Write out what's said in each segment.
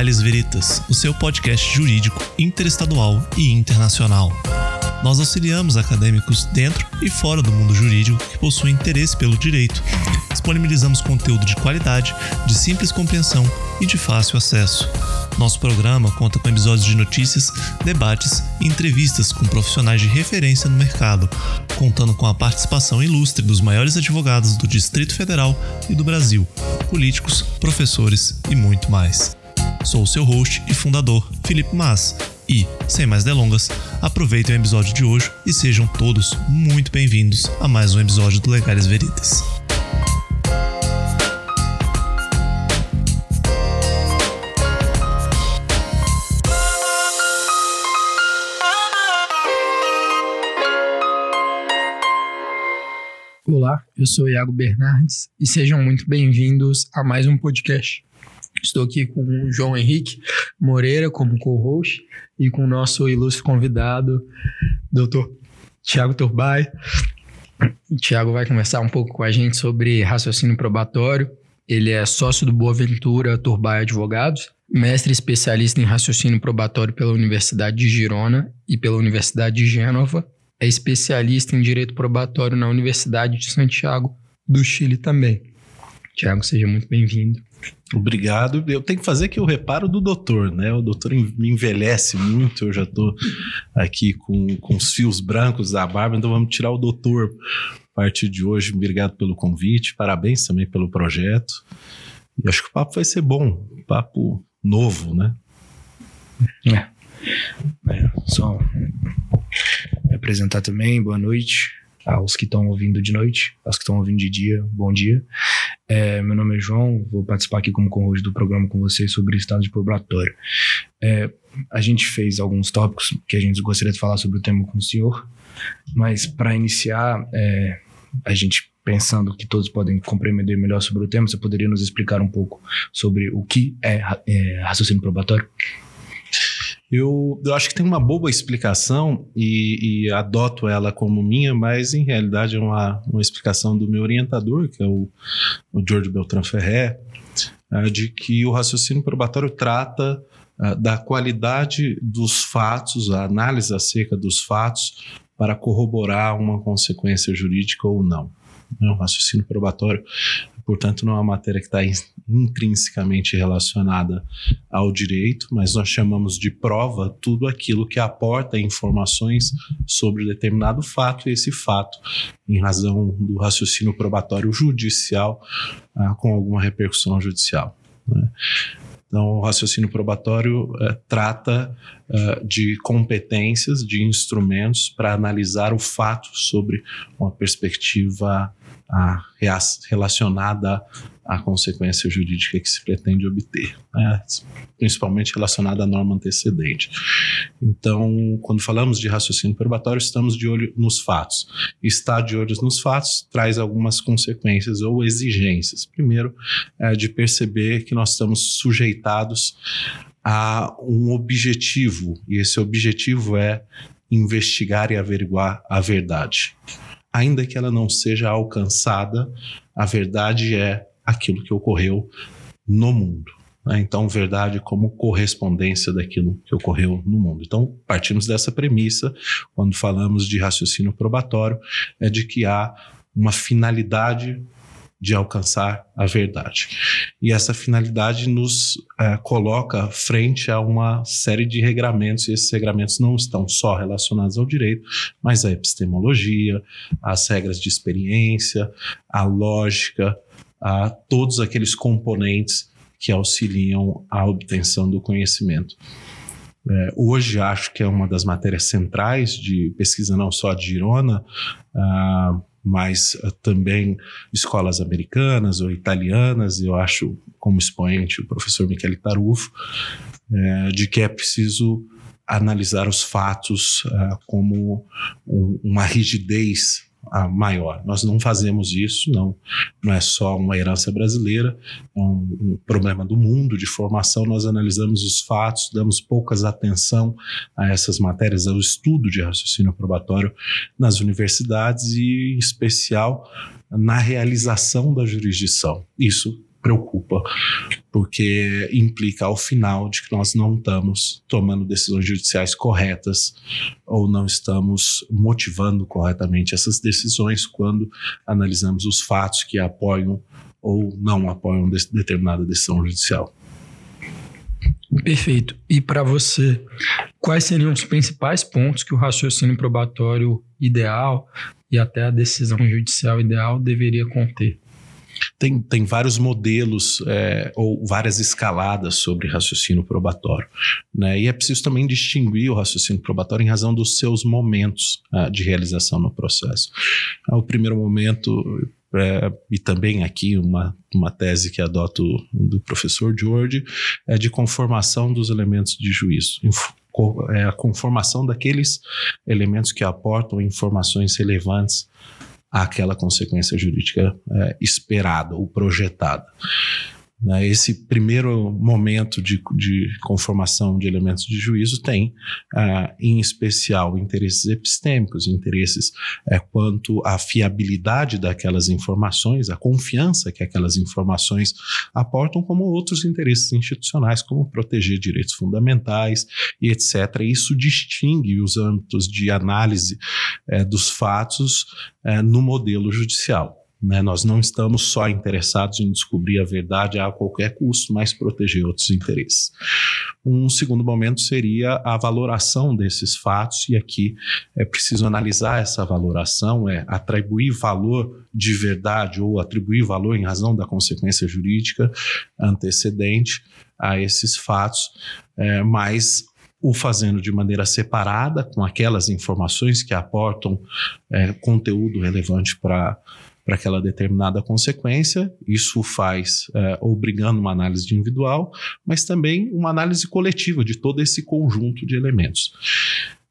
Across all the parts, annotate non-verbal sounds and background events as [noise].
Legales Veritas, o seu podcast jurídico interestadual e internacional. Nós auxiliamos acadêmicos dentro e fora do mundo jurídico que possuem interesse pelo direito. Disponibilizamos conteúdo de qualidade, de simples compreensão e de fácil acesso. Nosso programa conta com episódios de notícias, debates e entrevistas com profissionais de referência no mercado, contando com a participação ilustre dos maiores advogados do Distrito Federal e do Brasil, políticos, professores e muito mais. Sou o seu host e fundador, Felipe Mas, e, sem mais delongas, aproveitem o episódio de hoje e sejam todos muito bem-vindos a mais um episódio do Legais Veritas. Olá, eu sou Iago Bernardes e sejam muito bem-vindos a mais um podcast. Estou aqui com o João Henrique Moreira como co-host e com o nosso ilustre convidado, doutor Tiago Turbay. O Tiago vai conversar um pouco com a gente sobre raciocínio probatório. Ele é sócio do Boaventura Turbay Advogados, mestre especialista em raciocínio probatório pela Universidade de Girona e pela Universidade de Gênova é especialista em direito probatório na Universidade de Santiago do Chile também. Tiago, seja muito bem-vindo. Obrigado. Eu tenho que fazer aqui o reparo do doutor, né? O doutor me envelhece muito, eu já estou aqui com, com os fios brancos da barba, então vamos tirar o doutor a partir de hoje. Obrigado pelo convite, parabéns também pelo projeto. E acho que o papo vai ser bom, papo novo, né? É. é só me apresentar também, boa noite aos que estão ouvindo de noite, aos que estão ouvindo de dia, bom dia. É, meu nome é João, vou participar aqui como co do programa com vocês sobre estado de probatório. É, a gente fez alguns tópicos que a gente gostaria de falar sobre o tema com o senhor, mas para iniciar, é, a gente pensando que todos podem compreender melhor sobre o tema, você poderia nos explicar um pouco sobre o que é, é raciocínio probatório? Eu, eu acho que tem uma boa explicação e, e, adoto ela como minha, mas em realidade é uma, uma explicação do meu orientador, que é o, o George Beltrán Ferré, uh, de que o raciocínio probatório trata uh, da qualidade dos fatos, a análise acerca dos fatos, para corroborar uma consequência jurídica ou não. O raciocínio probatório portanto, não é uma matéria que está intrinsecamente relacionada ao direito, mas nós chamamos de prova tudo aquilo que aporta informações sobre determinado fato, e esse fato, em razão do raciocínio probatório judicial, ah, com alguma repercussão judicial. Né? Então, o raciocínio probatório eh, trata eh, de competências, de instrumentos para analisar o fato sobre uma perspectiva a, relacionada à consequência jurídica que se pretende obter, né? principalmente relacionada à norma antecedente. Então, quando falamos de raciocínio probatório, estamos de olho nos fatos. Estar de olho nos fatos traz algumas consequências ou exigências. Primeiro, é de perceber que nós estamos sujeitados a um objetivo, e esse objetivo é investigar e averiguar a verdade ainda que ela não seja alcançada, a verdade é aquilo que ocorreu no mundo. Né? Então, verdade como correspondência daquilo que ocorreu no mundo. Então, partimos dessa premissa, quando falamos de raciocínio probatório, é de que há uma finalidade de alcançar a verdade. E essa finalidade nos é, coloca frente a uma série de regramentos, e esses regramentos não estão só relacionados ao direito, mas à epistemologia, às regras de experiência, à lógica, a todos aqueles componentes que auxiliam a obtenção do conhecimento. É, hoje acho que é uma das matérias centrais de pesquisa não só de Girona, ah, mas uh, também escolas americanas ou italianas, eu acho como expoente o professor Michele Tarufo, é, de que é preciso analisar os fatos uh, como um, uma rigidez maior. Nós não fazemos isso, não, não é só uma herança brasileira, é um, um, problema do mundo de formação. Nós analisamos os fatos, damos poucas atenção a essas matérias, ao estudo de raciocínio probatório nas universidades e, em especial, na realização da jurisdição. Isso preocupa, porque implica ao final de que nós não estamos tomando decisões judiciais corretas ou não estamos motivando corretamente essas decisões quando analisamos os fatos que apoiam ou não apoiam determinada decisão judicial. Perfeito. E para você, quais seriam os principais pontos que o raciocínio probatório ideal e até a decisão judicial ideal deveria conter? Tem, tem vários modelos é, ou várias escaladas sobre raciocínio probatório. Né? E é preciso também distinguir o raciocínio probatório em razão dos seus momentos uh, de realização no processo. O primeiro momento é, e também aqui uma, uma tese que adoto do professor George, é de conformação dos elementos de juízo. é a conformação daqueles elementos que aportam informações relevantes àquela consequência jurídica é, esperada ou projetada. Né? Esse primeiro momento de, de conformação de elementos de juízo tem, uh, em especial, interesses epistêmicos, interesses uh, quanto à fiabilidade daquelas informações, a confiança que aquelas informações aportam, como outros interesses institucionais, como proteger direitos fundamentais e etc. Isso distingue os âmbitos de análise uh, dos fatos eh, no modelo judicial. Né? Nós não estamos só interessados em descobrir a verdade a qualquer custo, mas proteger outros interesses. Um segundo momento seria a valoração desses fatos, e aqui é preciso analisar essa valoração, é atribuir valor de verdade ou atribuir valor em razão da consequência jurídica antecedente a esses fatos, é, mas o fazendo de maneira separada, com aquelas informações que aportam é, conteúdo relevante para para aquela determinada consequência. Isso faz é, obrigando uma análise individual, mas também uma análise coletiva de todo esse conjunto de elementos.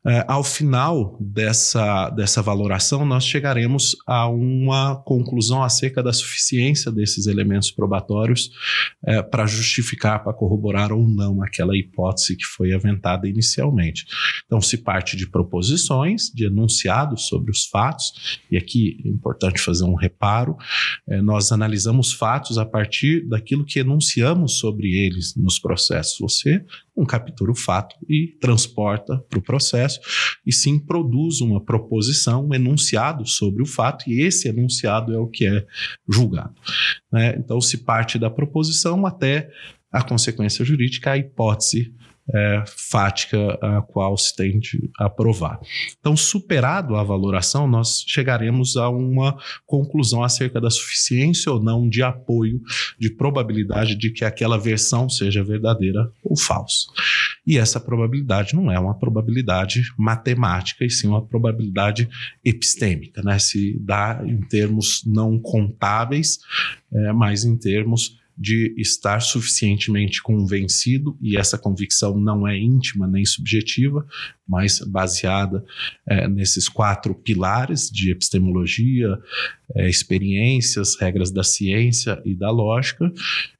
É, ao final dessa, dessa valoração, nós chegaremos a uma conclusão acerca da suficiência desses elementos probatórios é, para justificar, para corroborar ou não aquela hipótese que foi aventada inicialmente. Então, se parte de proposições, de enunciados sobre os fatos, e aqui é importante fazer um reparo: é, nós analisamos fatos a partir daquilo que enunciamos sobre eles nos processos. Você um captura o fato e transporta para o processo, e sim produz uma proposição, um enunciado sobre o fato, e esse enunciado é o que é julgado. Né? Então, se parte da proposição até a consequência jurídica, a hipótese é, fática a qual se tende a provar. Então, superado a valoração, nós chegaremos a uma conclusão acerca da suficiência ou não de apoio, de probabilidade de que aquela versão seja verdadeira ou falsa. E essa probabilidade não é uma probabilidade matemática, e sim uma probabilidade epistêmica, né? Se dá em termos não contáveis, é, mas em termos de estar suficientemente convencido, e essa convicção não é íntima nem subjetiva, mas baseada é, nesses quatro pilares de epistemologia, é, experiências, regras da ciência e da lógica,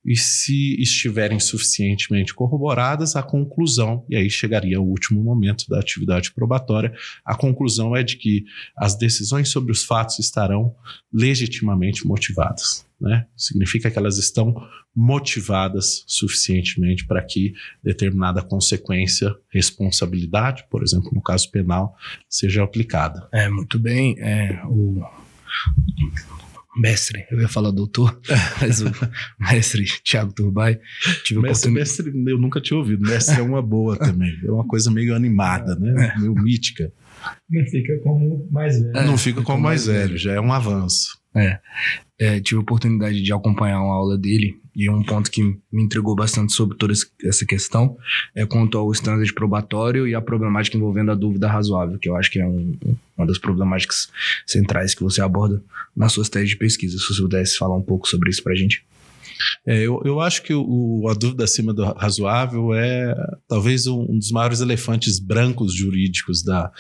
e se estiverem suficientemente corroboradas, a conclusão, e aí chegaria o último momento da atividade probatória, a conclusão é de que as decisões sobre os fatos estarão legitimamente motivadas. Né? Significa que elas estão motivadas suficientemente para que determinada consequência, responsabilidade, por exemplo, no caso penal, seja aplicada. É, muito bem. É, o mestre, eu ia falar doutor, [laughs] mas o mestre Tiago Turbay. Tive mestre, mestre, eu nunca tinha ouvido. Mestre é uma boa também. É uma coisa meio animada, né? É. Meio mítica. Não fica como mais velho. É, não fica como mais velho, já é um avanço. É. é. tive a oportunidade de acompanhar uma aula dele e um ponto que me intrigou bastante sobre toda essa questão é quanto ao standard probatório e a problemática envolvendo a dúvida razoável, que eu acho que é um, uma das problemáticas centrais que você aborda nas suas teses de pesquisa. Se você pudesse falar um pouco sobre isso para a gente. É, eu, eu acho que o, a dúvida acima do razoável é talvez um, um dos maiores elefantes brancos jurídicos da,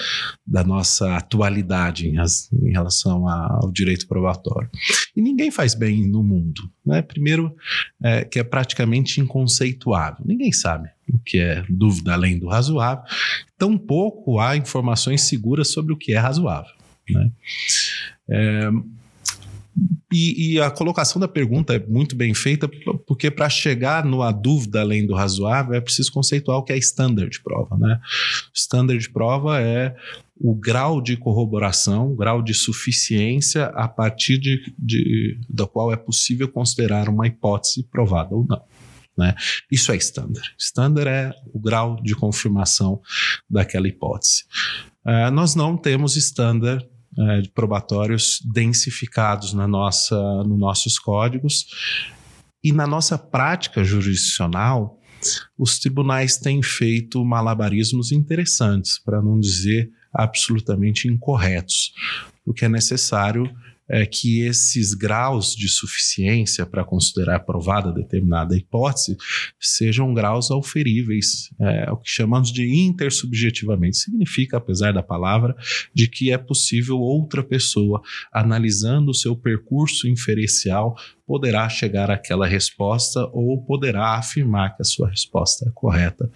da nossa atualidade em, em relação a, ao direito probatório. E ninguém faz bem no mundo. Né? Primeiro, é, que é praticamente inconceituável. Ninguém sabe o que é dúvida além do razoável. Tampouco há informações seguras sobre o que é razoável. Né? É, E, e, a colocação da pergunta é muito bem feita, porque para chegar numa dúvida além do razoável, é preciso conceituar o que é standard de prova. Né? Standard de prova é o grau de corroboração, o grau de suficiência a partir de, de, da qual é possível considerar uma hipótese provada ou não. Né? Isso é standard. Standard é o grau de confirmação daquela hipótese. Uh, nós não temos standard é, probatórios densificados na nossa, nos nossos códigos. E na nossa prática jurisdicional, os tribunais têm feito malabarismos interessantes, para não dizer absolutamente incorretos. O que é necessário é, que esses graus de suficiência para considerar aprovada determinada hipótese sejam graus auferíveis, é, o que chamamos de intersubjetivamente. Significa, apesar da palavra, de que é possível outra pessoa, analisando o seu percurso inferencial, poderá chegar àquela resposta ou poderá afirmar que a sua resposta é correta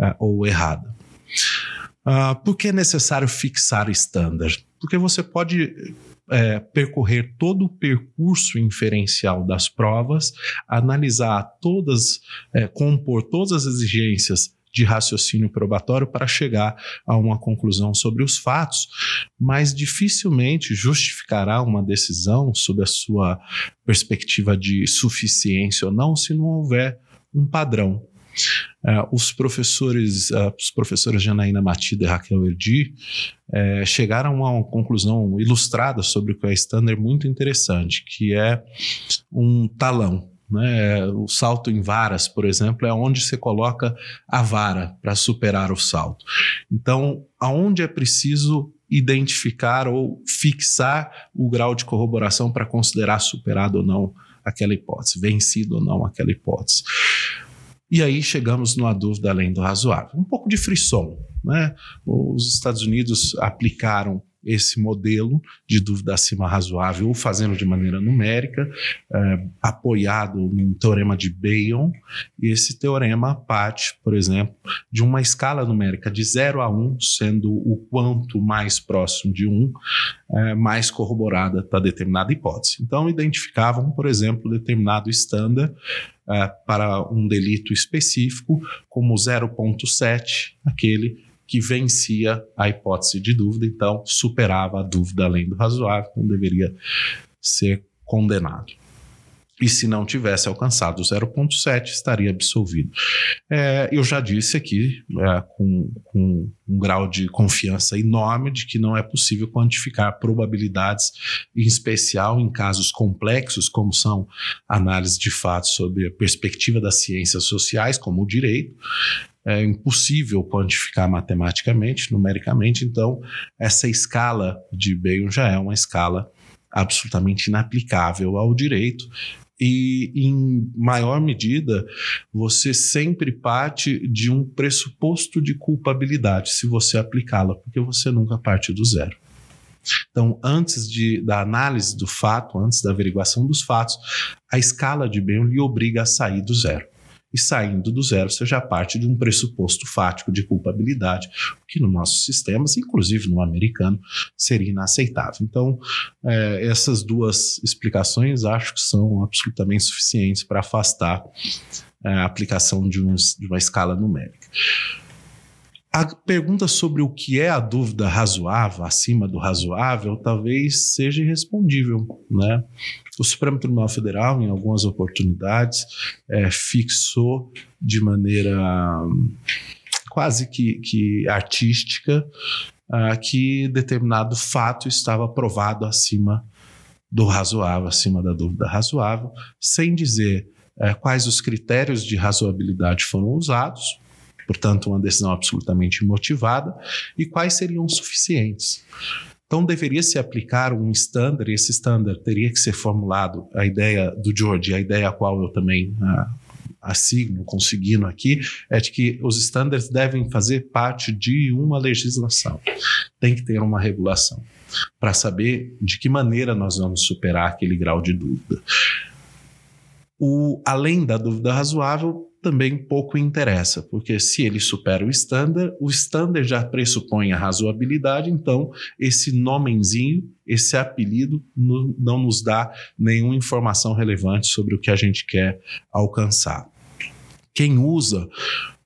é, ou errada. Uh, por que é necessário fixar standard? Porque você pode é, percorrer todo o percurso inferencial das provas, analisar todas, é, compor todas as exigências de raciocínio probatório para chegar a uma conclusão sobre os fatos, mas dificilmente justificará uma decisão sob a sua perspectiva de suficiência ou não se não houver um padrão. Uh, os professores, uh, os professores Janaína Matida e Raquel Erdi uh, chegaram a uma conclusão ilustrada sobre o que é standard muito interessante, que é um talão. Né? O salto em varas, por exemplo, é onde você coloca a vara para superar o salto. Então, aonde é preciso identificar ou fixar o grau de corroboração para considerar superado ou não aquela hipótese, vencido ou não aquela hipótese. E aí chegamos numa dúvida além do razoável. Um pouco de frisson. Né? Os Estados Unidos aplicaram esse modelo de dúvida acima razoável, fazendo de maneira numérica, é, apoiado num teorema de Bayes, e esse teorema parte, por exemplo, de uma escala numérica de 0 a 1, sendo o quanto mais próximo de 1, é, mais corroborada está determinada hipótese. Então, identificavam, por exemplo, determinado estándar é, para um delito específico, como 0,7, aquele que vencia a hipótese de dúvida, então superava a dúvida além do razoável, não deveria ser condenado e se não tivesse alcançado 0,7 estaria absolvido. É, eu já disse aqui, é, com, com, um grau de confiança enorme, de que não é possível quantificar probabilidades, em especial em casos complexos, como são análises de fatos sobre a perspectiva das ciências sociais, como o direito. É impossível quantificar matematicamente, numericamente, então essa escala de Bayes já é uma escala absolutamente inaplicável ao direito e, em maior medida, você sempre parte de um pressuposto de culpabilidade se você aplicá-la, porque você nunca parte do zero. Então, antes de, da análise do fato, antes da averiguação dos fatos, a escala de bem lhe obriga a sair do zero e saindo do zero, já parte de um pressuposto fático de culpabilidade, que no nossos sistemas, inclusive no americano, seria inaceitável. Então, é, essas duas explicações acho que são absolutamente suficientes para afastar a aplicação de, um, de uma escala numérica. A pergunta sobre o que é a dúvida razoável, acima do razoável, talvez seja irrespondível, né? O Supremo Tribunal Federal, em algumas oportunidades, é, fixou de maneira quase que, que artística uh, que determinado fato estava provado acima do razoável, acima da dúvida razoável, sem dizer uh, quais os critérios de razoabilidade foram usados, portanto, uma decisão absolutamente motivada, e quais seriam suficientes. Então, deveria se aplicar um standard, e esse standard teria que ser formulado, a ideia do George, a ideia a qual eu também ah, assigno, conseguindo aqui, é de que os standards devem fazer parte de uma legislação. Tem que ter uma regulação para saber de que maneira nós vamos superar aquele grau de dúvida. O, além da dúvida razoável, também pouco interessa, porque se ele supera o standard, o standard já pressupõe a razoabilidade, então esse nomenzinho, esse apelido não nos dá nenhuma informação relevante sobre o que a gente quer alcançar. Quem usa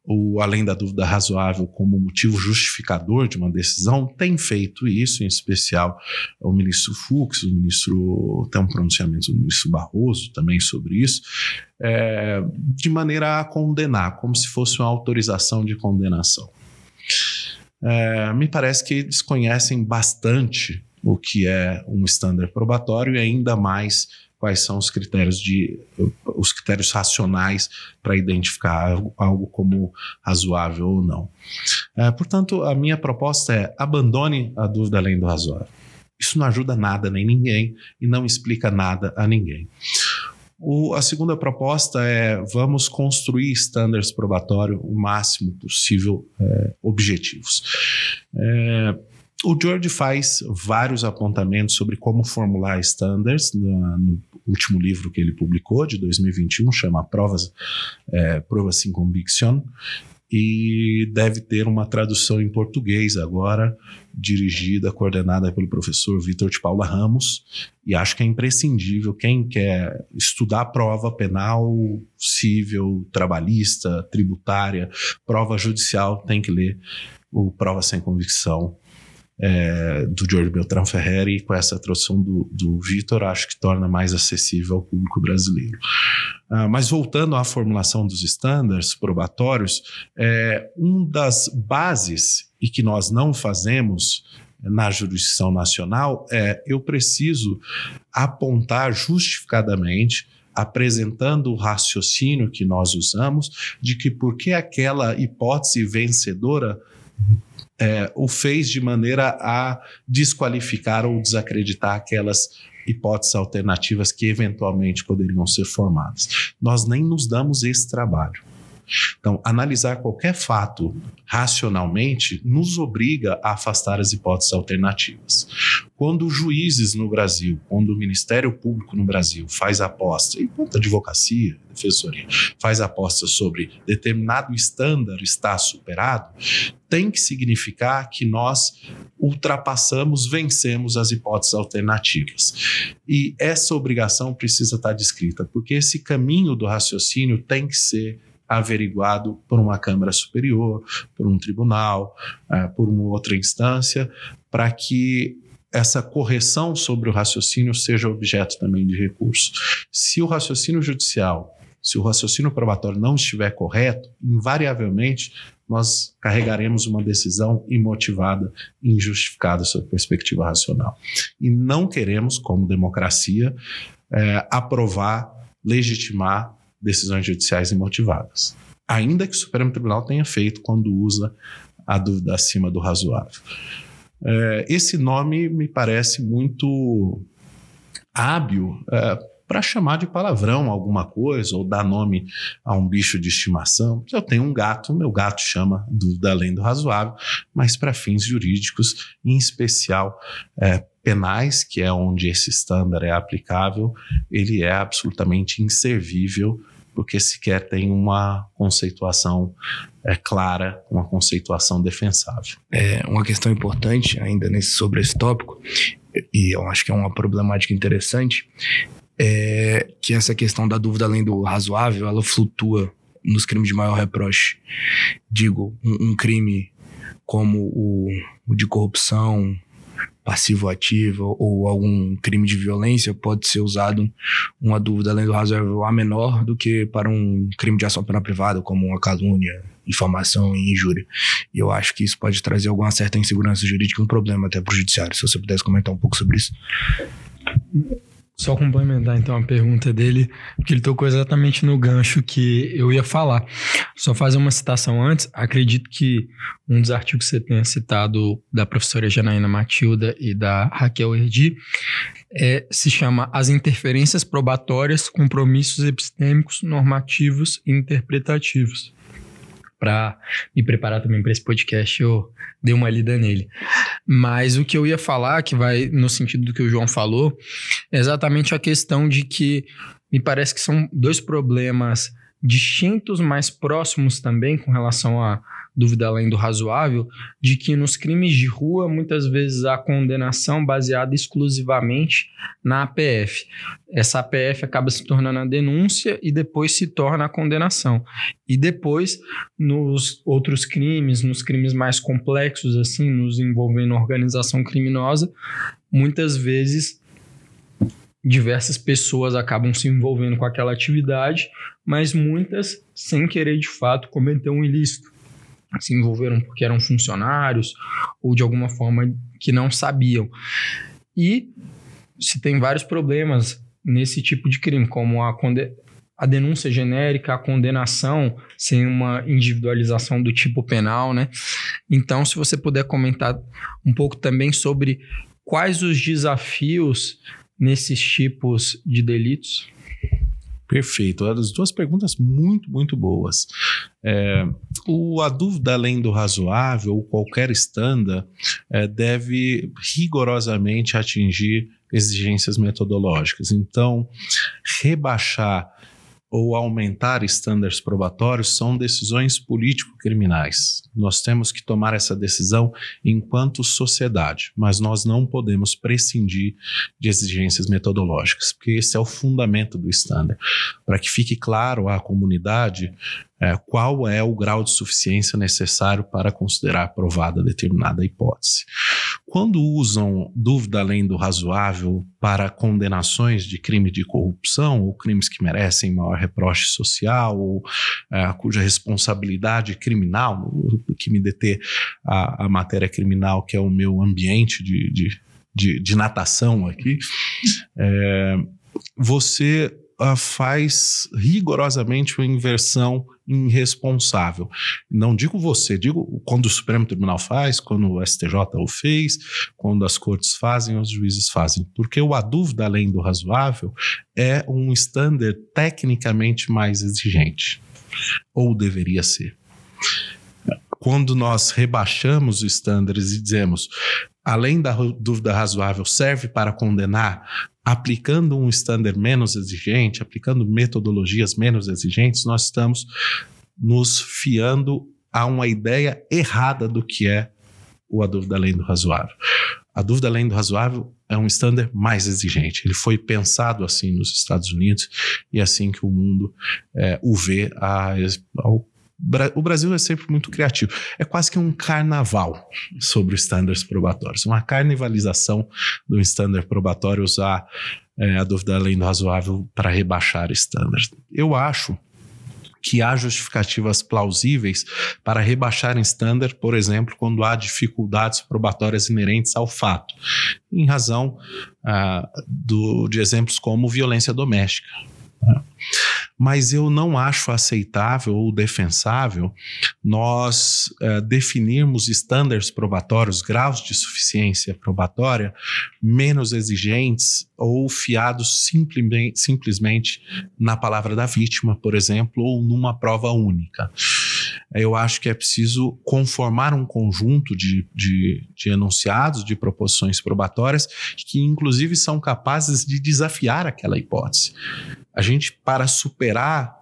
o além da dúvida razoável como motivo justificador de uma decisão, tem feito isso, em especial o ministro Fux, o ministro tem um pronunciamento do ministro Barroso também sobre isso, é, de maneira a condenar, como se fosse uma autorização de condenação. É, me parece que eles conhecem bastante o que é um estándar probatório e ainda mais quais são os critérios de os critérios racionais para identificar algo, algo, como razoável ou não. É, portanto, a minha proposta é abandone a dúvida além do razoável. Isso não ajuda nada nem ninguém e não explica nada a ninguém. O, a segunda proposta é vamos construir estándares probatórios o máximo possível é, objetivos. É, o George faz vários apontamentos sobre como formular standards no, último livro que ele publicou, de 2021, chama Provas, é, Provas sem Conviction, e deve ter uma tradução em português agora, dirigida, coordenada pelo professor Vitor de Paula Ramos, e acho que é imprescindível quem quer estudar prova penal, civil, trabalhista, tributária, prova judicial, tem que ler o Prova Sem Convicção é, do George Beltrán Ferreira e com essa tradução do, do Vitor, acho que torna mais acessível ao público brasileiro. Ah, mas voltando à formulação dos estándares probatórios, é, uma das bases e que nós não fazemos na jurisdição nacional é eu preciso apontar justificadamente apresentando o raciocínio que nós usamos de que porque aquela hipótese vencedora é, o fez de maneira a desqualificar ou desacreditar aquelas hipóteses alternativas que eventualmente poderiam ser formadas. Nós nem nos damos esse trabalho. Então, analisar qualquer fato racionalmente nos obriga a afastar as hipóteses alternativas. Quando juízes no Brasil, quando o Ministério Público no Brasil faz aposta, enquanto a advocacia, a defensoria, faz aposta sobre determinado estándar está superado, tem que significar que nós ultrapassamos, vencemos as hipóteses alternativas. E essa obrigação precisa estar descrita, porque esse caminho do raciocínio tem que ser averiguado por uma Câmara Superior, por um tribunal, uh, por uma outra instância, para que essa correção sobre o raciocínio seja objeto também de recurso. Se o raciocínio judicial, se o raciocínio probatório não estiver correto, invariavelmente nós carregaremos uma decisão imotivada injustificada sob perspectiva racional. E não queremos, como democracia, é, aprovar, legitimar decisões judiciais imotivadas, ainda que o Supremo Tribunal tenha feito quando usa a dúvida acima do razoável. É, esse nome me parece muito hábil é, para chamar de palavrão alguma coisa ou dar nome a um bicho de estimação. Eu tenho um gato, meu gato chama dúvida além do razoável, mas para fins jurídicos, em especial é, penais, que é onde esse estándar é aplicável, ele é absolutamente inservível porque sequer tem uma conceituação é, clara, uma conceituação defensável. É uma questão importante ainda nesse, sobre esse tópico, e eu acho que é uma problemática interessante, é que essa questão da dúvida além do razoável, ela flutua nos crimes de maior reproche. Digo, um, um crime como o, o de corrupção, passivo-ativo ou algum crime de violência, pode ser usado uma dúvida além do razoável a menor do que para um crime de ação penal privada, como uma calúnia, informação e injúria. E eu acho que isso pode trazer alguma certa insegurança jurídica um problema até para o judiciário. Se você pudesse comentar um pouco sobre isso. Só complementar então a pergunta dele, porque ele tocou exatamente no gancho que eu ia falar. Só fazer uma citação antes, acredito que um dos artigos que você tenha citado da professora Janaína Matilda e da Raquel Erdi é, se chama As Interferências Probatórias, Compromissos Epistêmicos, Normativos e Interpretativos para me preparar também para esse podcast, eu dei uma lida nele. Mas o que eu ia falar, que vai no sentido do que o João falou, é exatamente a questão de que me parece que são dois problemas distintos, mais próximos também com relação a dúvida além do razoável, de que nos crimes de rua, muitas vezes há condenação baseada exclusivamente na APF. Essa APF acaba se tornando a denúncia e depois se torna a condenação. E depois, nos outros crimes, nos crimes mais complexos, assim, nos envolvendo organização criminosa, muitas vezes diversas pessoas acabam se envolvendo com aquela atividade, mas muitas, sem querer de fato, cometer um ilícito se envolveram porque eram funcionários ou de alguma forma que não sabiam. E se tem vários problemas nesse tipo de crime, como a, a denúncia genérica, a condenação sem uma individualização do tipo penal, né? Então, se você puder comentar um pouco também sobre quais os desafios nesses tipos de delitos. Perfeito. As duas perguntas muito, muito boas. É, o, a dúvida além do razoável, ou qualquer estándar, é, deve rigorosamente atingir exigências metodológicas. Então, rebaixar ou aumentar estándares probatórios são decisões político-criminais. Nós temos que tomar essa decisão enquanto sociedade, mas nós não podemos prescindir de exigências metodológicas, porque esse é o fundamento do estándar. Para que fique claro à comunidade é, qual é o grau de suficiência necessário para considerar aprovada determinada hipótese. Quando usam dúvida além do razoável para condenações de crime de corrupção ou crimes que merecem maior reproche social ou é, cuja responsabilidade criminal, que me deter a, a, matéria criminal, que é o meu ambiente de, de, de, de natação aqui, é, você uh, faz rigorosamente uma inversão irresponsável. Não digo você, digo quando o Supremo Tribunal faz, quando o STJ o fez, quando as cortes fazem, os juízes fazem. Porque a dúvida além do razoável é um estándar tecnicamente mais exigente. Ou deveria ser. Quando nós rebaixamos os estándares e dizemos além da dúvida razoável, serve para condenar, aplicando um estándar menos exigente, aplicando metodologias menos exigentes, nós estamos nos fiando a uma ideia errada do que é o a dúvida além do razoável. A dúvida além do razoável é um estándar mais exigente. Ele foi pensado assim nos Estados Unidos e é assim que o mundo é, o vê ao o Brasil é sempre muito criativo. É quase que um carnaval sobre os estándares probatórios, uma carnavalização do estándar probatório usar é, a dúvida além do razoável para rebaixar estándares. Eu acho que há justificativas plausíveis para rebaixar estándar, por exemplo, quando há dificuldades probatórias inerentes ao fato, em razão ah, do, de exemplos como violência doméstica. Mas eu não acho aceitável ou defensável nós uh, definirmos estándares probatórios, graus de suficiência probatória menos exigentes ou fiados simplesmente, simplesmente na palavra da vítima, por exemplo, ou numa prova única. Eu acho que é preciso conformar um conjunto de, de, de enunciados, de proposições probatórias, que inclusive são capazes de desafiar aquela hipótese. A gente, para superar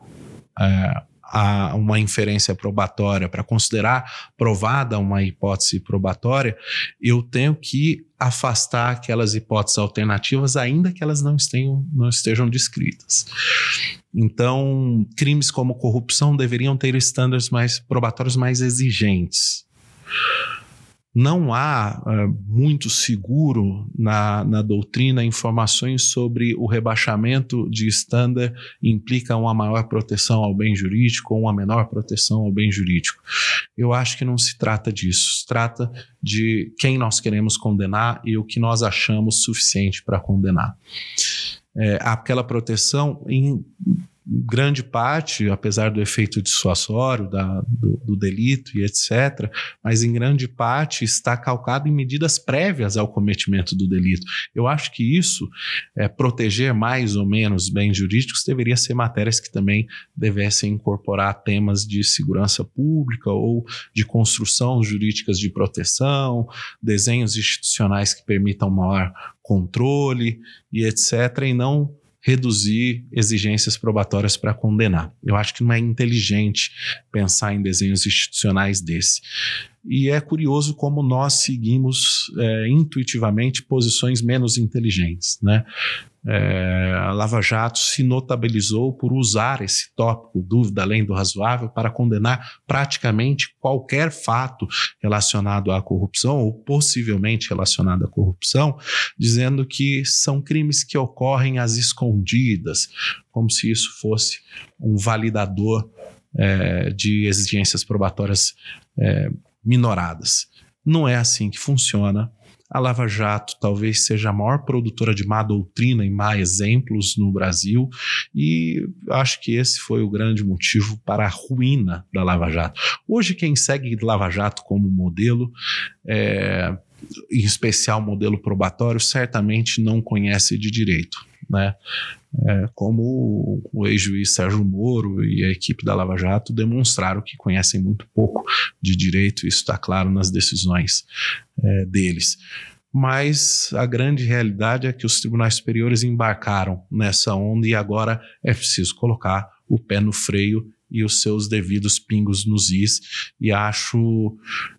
é, a uma inferência probatória, para considerar provada uma hipótese probatória, eu tenho que afastar aquelas hipóteses alternativas, ainda que elas não, estejam, não estejam descritas. Então, crimes como corrupção deveriam ter estándares mais probatórios mais exigentes não há uh, muito seguro na, na doutrina informações sobre o rebaixamento de estándar implica uma maior proteção ao bem jurídico ou uma menor proteção ao bem jurídico. Eu acho que não se trata disso. Se trata de quem nós queremos condenar e o que nós achamos suficiente para condenar. É, aquela proteção em grande parte, apesar do efeito dissuasório da, do, do, delito e etc., mas em grande parte está calcado em medidas prévias ao cometimento do delito. Eu acho que isso, é, proteger mais ou menos bens jurídicos, deveria ser matérias que também devessem incorporar temas de segurança pública ou de construção jurídicas de proteção, desenhos institucionais que permitam maior controle e etc., e não reduzir exigências probatórias para condenar. Eu acho que não é inteligente pensar em desenhos institucionais desse. E é curioso como nós seguimos é, intuitivamente posições menos inteligentes. Né? É, a Lava Jato se notabilizou por usar esse tópico, dúvida além do razoável, para condenar praticamente qualquer fato relacionado à corrupção ou possivelmente relacionado à corrupção, dizendo que são crimes que ocorrem às escondidas, como se isso fosse um validador é, de exigências probatórias é, minoradas. Não é assim que funciona. A Lava Jato talvez seja a maior produtora de má doutrina e má exemplos no Brasil, e acho que esse foi o grande motivo para a ruína da Lava Jato. Hoje, quem segue Lava Jato como modelo, é, em especial modelo probatório, certamente não conhece de direito. Né? É, como o ex-juiz Sérgio Moro e a equipe da Lava Jato demonstraram que conhecem muito pouco de direito, isso está claro nas decisões é, deles. Mas a grande realidade é que os tribunais superiores embarcaram nessa onda e agora é preciso colocar o pé no freio e os seus devidos pingos nos is. E acho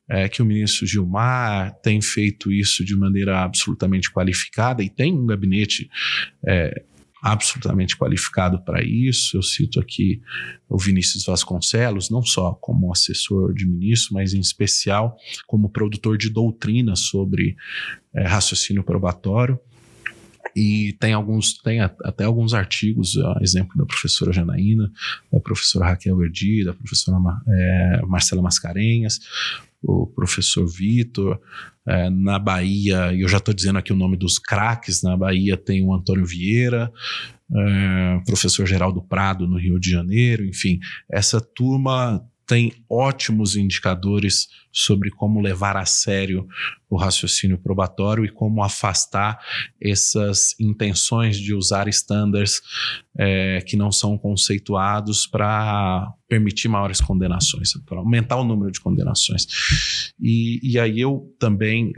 é, que o ministro Gilmar tem feito isso de maneira absolutamente qualificada e tem um gabinete é, absolutamente qualificado para isso. Eu cito aqui o Vinícius Vasconcelos, não só como assessor de ministro, mas em especial como produtor de doutrina sobre é, raciocínio probatório. E tem alguns, tem até alguns artigos, exemplo da professora Janaína, da professora Raquel Erdi, da professora é, Marcela Mascarenhas, o professor Vitor. É, na Bahia, e eu já estou dizendo aqui o nome dos craques, na Bahia tem o Antônio Vieira, é, professor Geraldo Prado no Rio de Janeiro, enfim, essa turma tem ótimos indicadores sobre como levar a sério o raciocínio probatório e como afastar essas intenções de usar estándares é, que não são conceituados para permitir maiores condenações, para aumentar o número de condenações. E, e aí eu também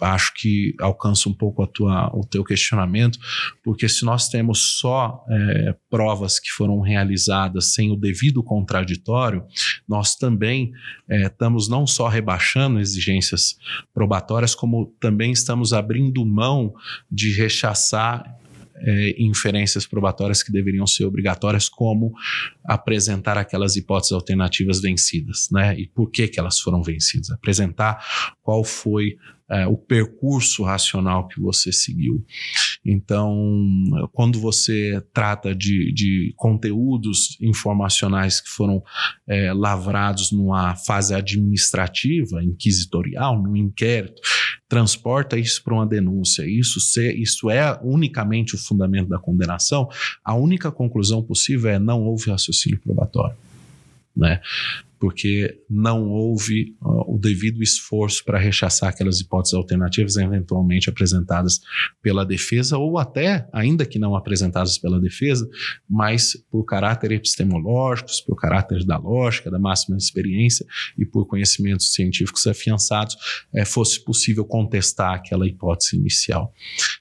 acho que alcanço um pouco tua, o teu questionamento, porque se nós temos só é, provas que foram realizadas sem o devido contraditório, nós também é, estamos não só rebaixando exigências probatórias, como também estamos abrindo mão de rechaçar é, inferências probatórias que deveriam ser obrigatórias, como apresentar aquelas hipóteses alternativas vencidas, né? E por que que elas foram vencidas? Apresentar qual foi é, o percurso racional que você seguiu. Então, quando você trata de, de conteúdos informacionais que foram é, lavrados numa fase administrativa, inquisitorial, num inquérito, transporta isso para uma denúncia, isso, isso é unicamente o fundamento da condenação, a única conclusão possível é não houve raciocínio probatório. Né? Porque não houve uh, o devido esforço para rechaçar aquelas hipóteses alternativas eventualmente apresentadas pela defesa, ou até, ainda que não apresentadas pela defesa, mas por caráter epistemológicos, por caráter da lógica, da máxima experiência e por conhecimentos científicos afiançados, é, fosse possível contestar aquela hipótese inicial.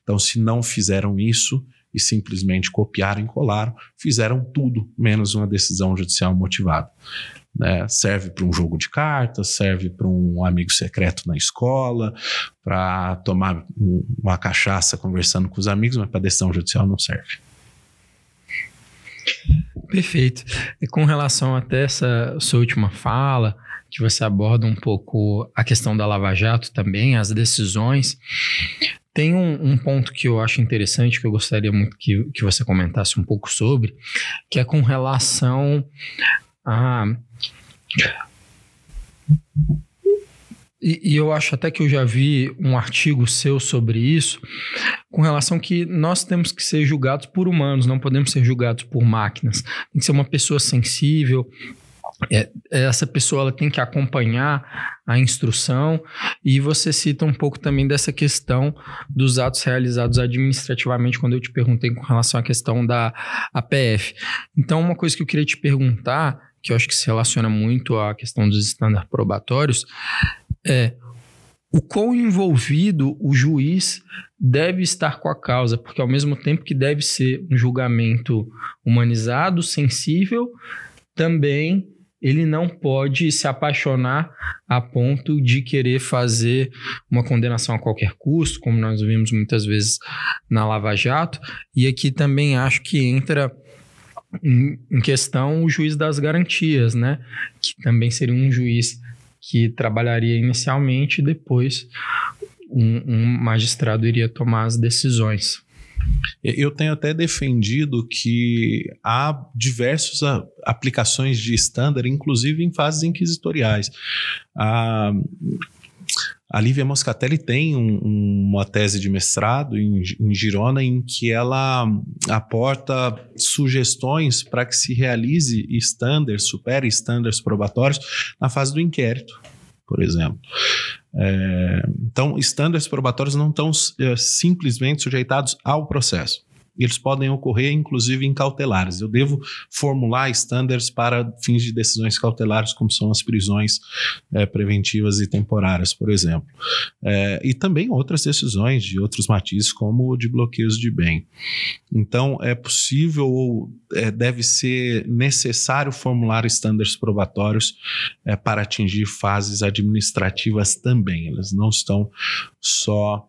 Então, se não fizeram isso, e simplesmente copiaram e colaram, fizeram tudo menos uma decisão judicial motivada. Né? Serve para um jogo de cartas, serve para um amigo secreto na escola, para tomar um, uma cachaça conversando com os amigos, mas para decisão judicial não serve. Perfeito. E com relação até essa sua última fala, que você aborda um pouco a questão da Lava Jato também, as decisões. Tem um, um, ponto que eu acho interessante, que eu gostaria muito que, que você comentasse um pouco sobre, que é com relação a. E, e, eu acho até que eu já vi um artigo seu sobre isso, com relação que nós temos que ser julgados por humanos, não podemos ser julgados por máquinas. Tem que ser uma pessoa sensível, é, essa pessoa ela tem que acompanhar a instrução e você cita um pouco também dessa questão dos atos realizados administrativamente quando eu te perguntei com relação à questão da APF. Então, uma coisa que eu queria te perguntar, que eu acho que se relaciona muito à questão dos estándares probatórios, é o quão envolvido o juiz deve estar com a causa, porque ao mesmo tempo que deve ser um julgamento humanizado, sensível, também ele não pode se apaixonar a ponto de querer fazer uma condenação a qualquer custo, como nós vimos muitas vezes na Lava Jato. E aqui também acho que entra em, questão o juiz das garantias, né? Que também seria um juiz que trabalharia inicialmente e depois um, um magistrado iria tomar as decisões. Eu tenho até defendido que há diversas aplicações de estándar, inclusive em fases inquisitoriais. A, a Lívia Moscatelli tem um, uma tese de mestrado em, em Girona em que ela aporta sugestões para que se realize estándares, supere estándares probatórios na fase do inquérito, por exemplo. É, então, estándares probatórios não estão é, simplesmente sujeitados ao processo eles podem ocorrer inclusive em cautelares. Eu devo formular estándares para fins de decisões cautelares, como são as prisões é, preventivas e temporárias, por exemplo. É, e também outras decisões de outros matizes, como o de bloqueios de bem. Então, é possível ou é, deve ser necessário formular estándares probatórios é, para atingir fases administrativas também. Elas não estão só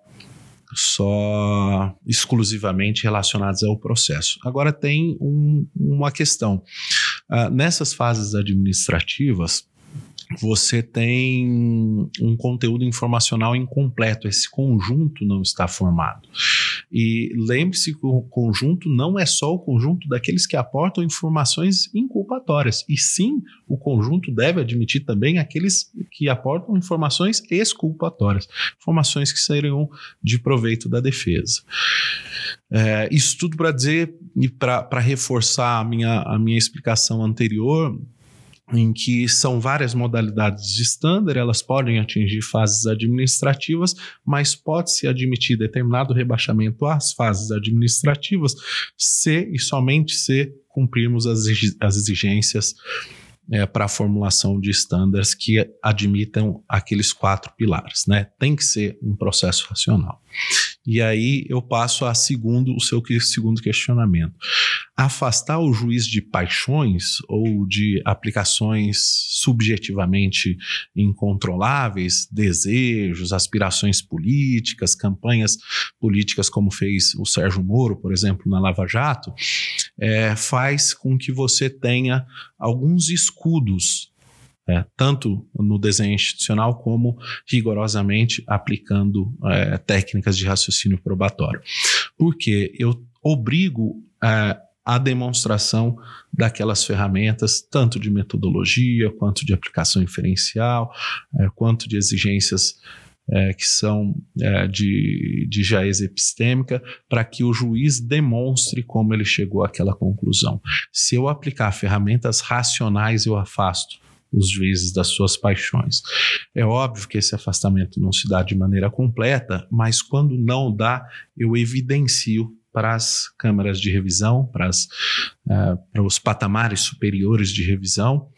só exclusivamente relacionados ao processo. Agora tem um, uma questão. Uh, nessas fases administrativas, você tem um conteúdo informacional incompleto, esse conjunto não está formado. E lembre-se que o conjunto não é só o conjunto daqueles que aportam informações inculpatórias, e sim o conjunto deve admitir também aqueles que aportam informações exculpatórias, informações que seriam de proveito da defesa. É, isso tudo para dizer e para reforçar a minha, a minha explicação anterior, em que são várias modalidades de estándar, elas podem atingir fases administrativas, mas pode-se admitir determinado rebaixamento às fases administrativas se e somente se cumprirmos as, exigências é, para a formulação de estándares que admitam aqueles quatro pilares. Né? Tem que ser um processo racional. E aí eu passo a segundo o seu segundo questionamento. Afastar o juiz de paixões ou de aplicações subjetivamente incontroláveis, desejos, aspirações políticas, campanhas políticas como fez o Sérgio Moro, por exemplo, na Lava Jato, é, faz com que você tenha alguns escudos é, tanto no desenho institucional como rigorosamente aplicando é, técnicas de raciocínio probatório. Porque eu obrigo é, a demonstração daquelas ferramentas, tanto de metodologia, quanto de aplicação inferencial, é, quanto de exigências é, que são é, de, de jaez epistêmica, para que o juiz demonstre como ele chegou àquela conclusão. Se eu aplicar ferramentas racionais, eu afasto os juízes das suas paixões. É óbvio que esse afastamento não se dá de maneira completa, mas quando não dá, eu evidencio para as câmaras de revisão, para, as, uh, para os patamares superiores de revisão,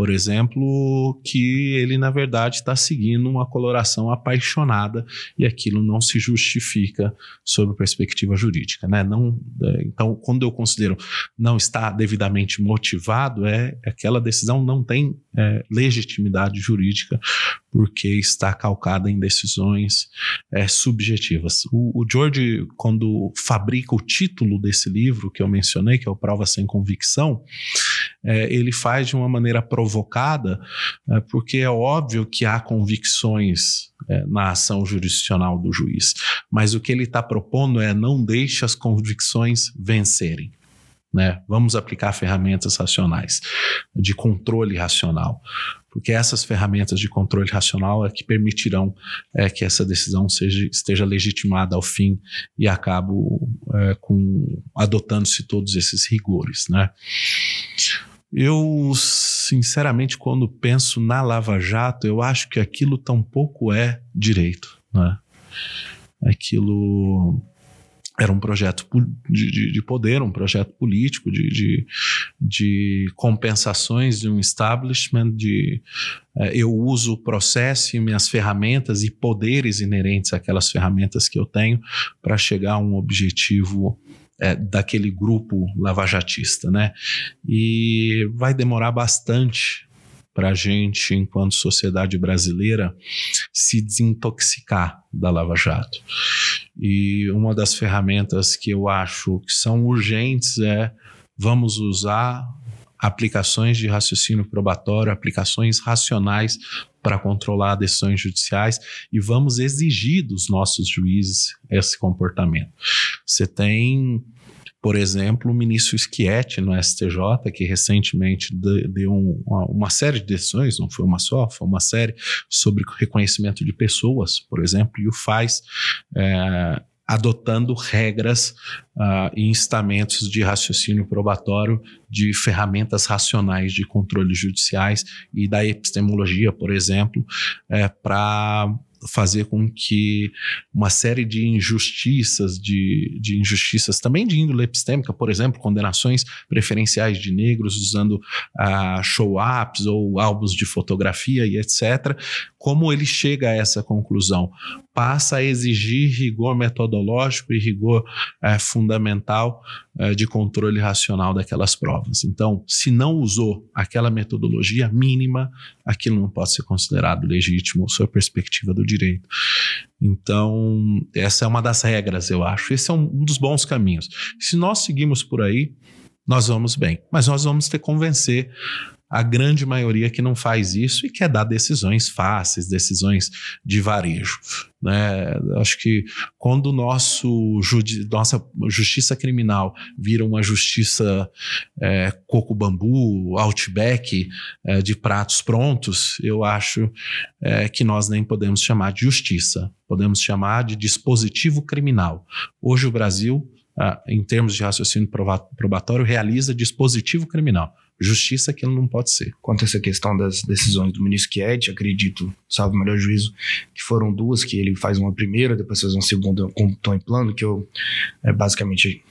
por exemplo, que ele na verdade está seguindo uma coloração apaixonada e aquilo não se justifica sob perspectiva jurídica, né? Não, é, então, quando eu considero não está devidamente motivado, é aquela decisão não tem é, legitimidade jurídica porque está calcada em decisões é, subjetivas. O, o, George, quando fabrica o título desse livro que eu mencionei, que é o Prova Sem Convicção, é, ele faz de uma maneira provocada, é, porque é óbvio que há convicções é, na ação jurisdicional do juiz, mas o que ele está propondo é não deixe as convicções vencerem. Né? Vamos aplicar ferramentas racionais, de controle racional porque essas ferramentas de controle racional é que permitirão é, que essa decisão seja, esteja legitimada ao fim e acabo é, com adotando-se todos esses rigores, né? Eu, sinceramente, quando penso na Lava Jato, eu acho que aquilo tampouco é direito, né? Aquilo era um projeto de, de, de, poder, um projeto político, de, de, de compensações de um establishment, de é, eu uso o processo e minhas ferramentas e poderes inerentes àquelas ferramentas que eu tenho para chegar a um objetivo é, daquele grupo lavajatista, né? E vai demorar bastante para a gente, enquanto sociedade brasileira, se desintoxicar da Lava Jato. E uma das ferramentas que eu acho que são urgentes é vamos usar aplicações de raciocínio probatório, aplicações racionais para controlar decisões judiciais e vamos exigir dos nossos juízes esse comportamento. Você tem por exemplo, o ministro Schietti no STJ, que recentemente deu um, uma, uma, série de decisões, não foi uma só, foi uma série sobre reconhecimento de pessoas, por exemplo, e o faz é, adotando regras uh, e instamentos de raciocínio probatório de ferramentas racionais de controle judiciais e da epistemologia, por exemplo, é, para fazer com que uma série de injustiças, de, de injustiças também de índole epistêmica, por exemplo, condenações preferenciais de negros usando uh, show-ups ou álbuns de fotografia e etc., como ele chega a essa conclusão? Passa a exigir rigor metodológico e rigor uh, fundamental uh, de controle racional daquelas provas. Então, se não usou aquela metodologia mínima, aquilo não pode ser considerado legítimo sob a perspectiva do direito. Então, essa é uma das regras, eu acho. Esse é um, um dos bons caminhos. Se nós seguimos por aí, nós vamos bem. Mas nós vamos ter que convencer a grande maioria que não faz isso e quer dar decisões fáceis, decisões de varejo. Né? Acho que quando nosso nossa justiça criminal vira uma justiça é, coco bambu, outback, é, de pratos prontos, eu acho é, que nós nem podemos chamar de justiça, podemos chamar de dispositivo criminal. Hoje o Brasil, ah, em termos de raciocínio probatório, realiza dispositivo criminal justiça aquilo não pode ser. Quanto a essa questão das decisões do ministro Chied, acredito, salvo o melhor juízo, que foram duas, que ele faz uma primeira, depois faz uma segunda com tom e plano, que eu é, basicamente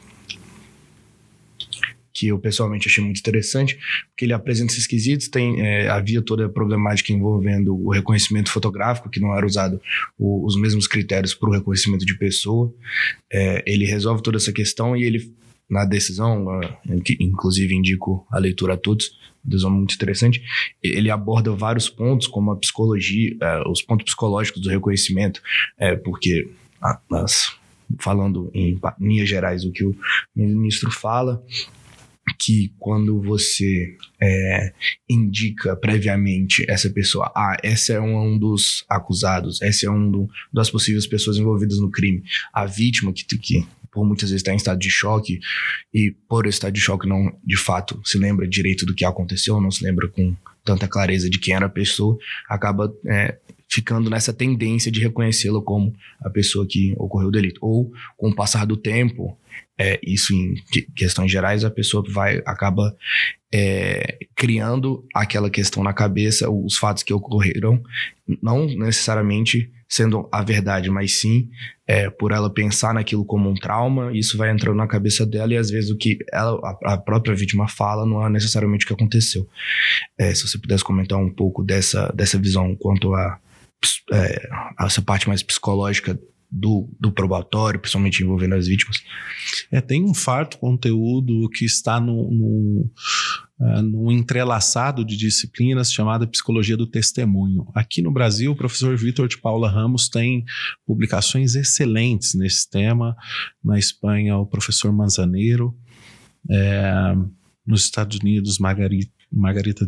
que eu pessoalmente achei muito interessante, porque ele apresenta esses quesitos, tem, é, havia toda a problemática envolvendo o reconhecimento fotográfico, que não era usado o, os mesmos critérios para o reconhecimento de pessoa, é, ele resolve toda essa questão e ele na decisão, que inclusive indico a leitura a todos, decisão muito interessante. Ele aborda vários pontos, como a psicologia, é, os pontos psicológicos do reconhecimento, é, porque falando em linhas gerais o que o ministro fala, que quando você é, indica previamente essa pessoa, ah, essa é um, dos acusados, essa é um do, das possíveis pessoas envolvidas no crime, a vítima que, que por muitas vezes está em estado de choque e por estado de choque não de fato se lembra direito do que aconteceu, não se lembra com tanta clareza de quem era a pessoa, acaba é, ficando nessa tendência de reconhecê-lo como a pessoa que ocorreu o delito. Ou, com o passar do tempo, é, isso em questões gerais, a pessoa vai acaba é, criando aquela questão na cabeça, os fatos que ocorreram, não necessariamente sendo a verdade, mas sim é, por ela pensar naquilo como um trauma, isso vai entrando na cabeça dela e às vezes o que ela, a, a própria vítima fala não é necessariamente o que aconteceu. É, se você pudesse comentar um pouco dessa, dessa visão quanto a, é, a essa parte mais psicológica do, do probatório, principalmente envolvendo as vítimas? É, tem um farto conteúdo que está no, no, uh, no entrelaçado de disciplinas chamada Psicologia do Testemunho. Aqui no Brasil, o professor Vitor de Paula Ramos tem publicações excelentes nesse tema. Na Espanha, o professor Manzaneiro. É, nos Estados Unidos, Margarita, Margarita.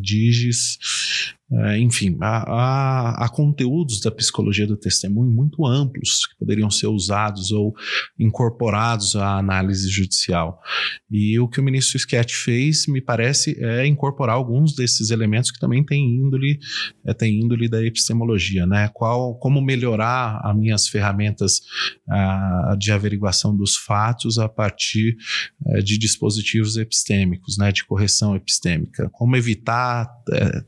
É, enfim, há, há, há, conteúdos da psicologia do testemunho muito amplos que poderiam ser usados ou incorporados à análise judicial. E o que o ministro Sketch fez, me parece, é incorporar alguns desses elementos que também têm índole, é, índole da epistemologia, né? Qual, como melhorar as minhas ferramentas ah, de averiguação dos fatos a partir eh, de dispositivos epistêmicos, né? De correção epistêmica. Como evitar eh,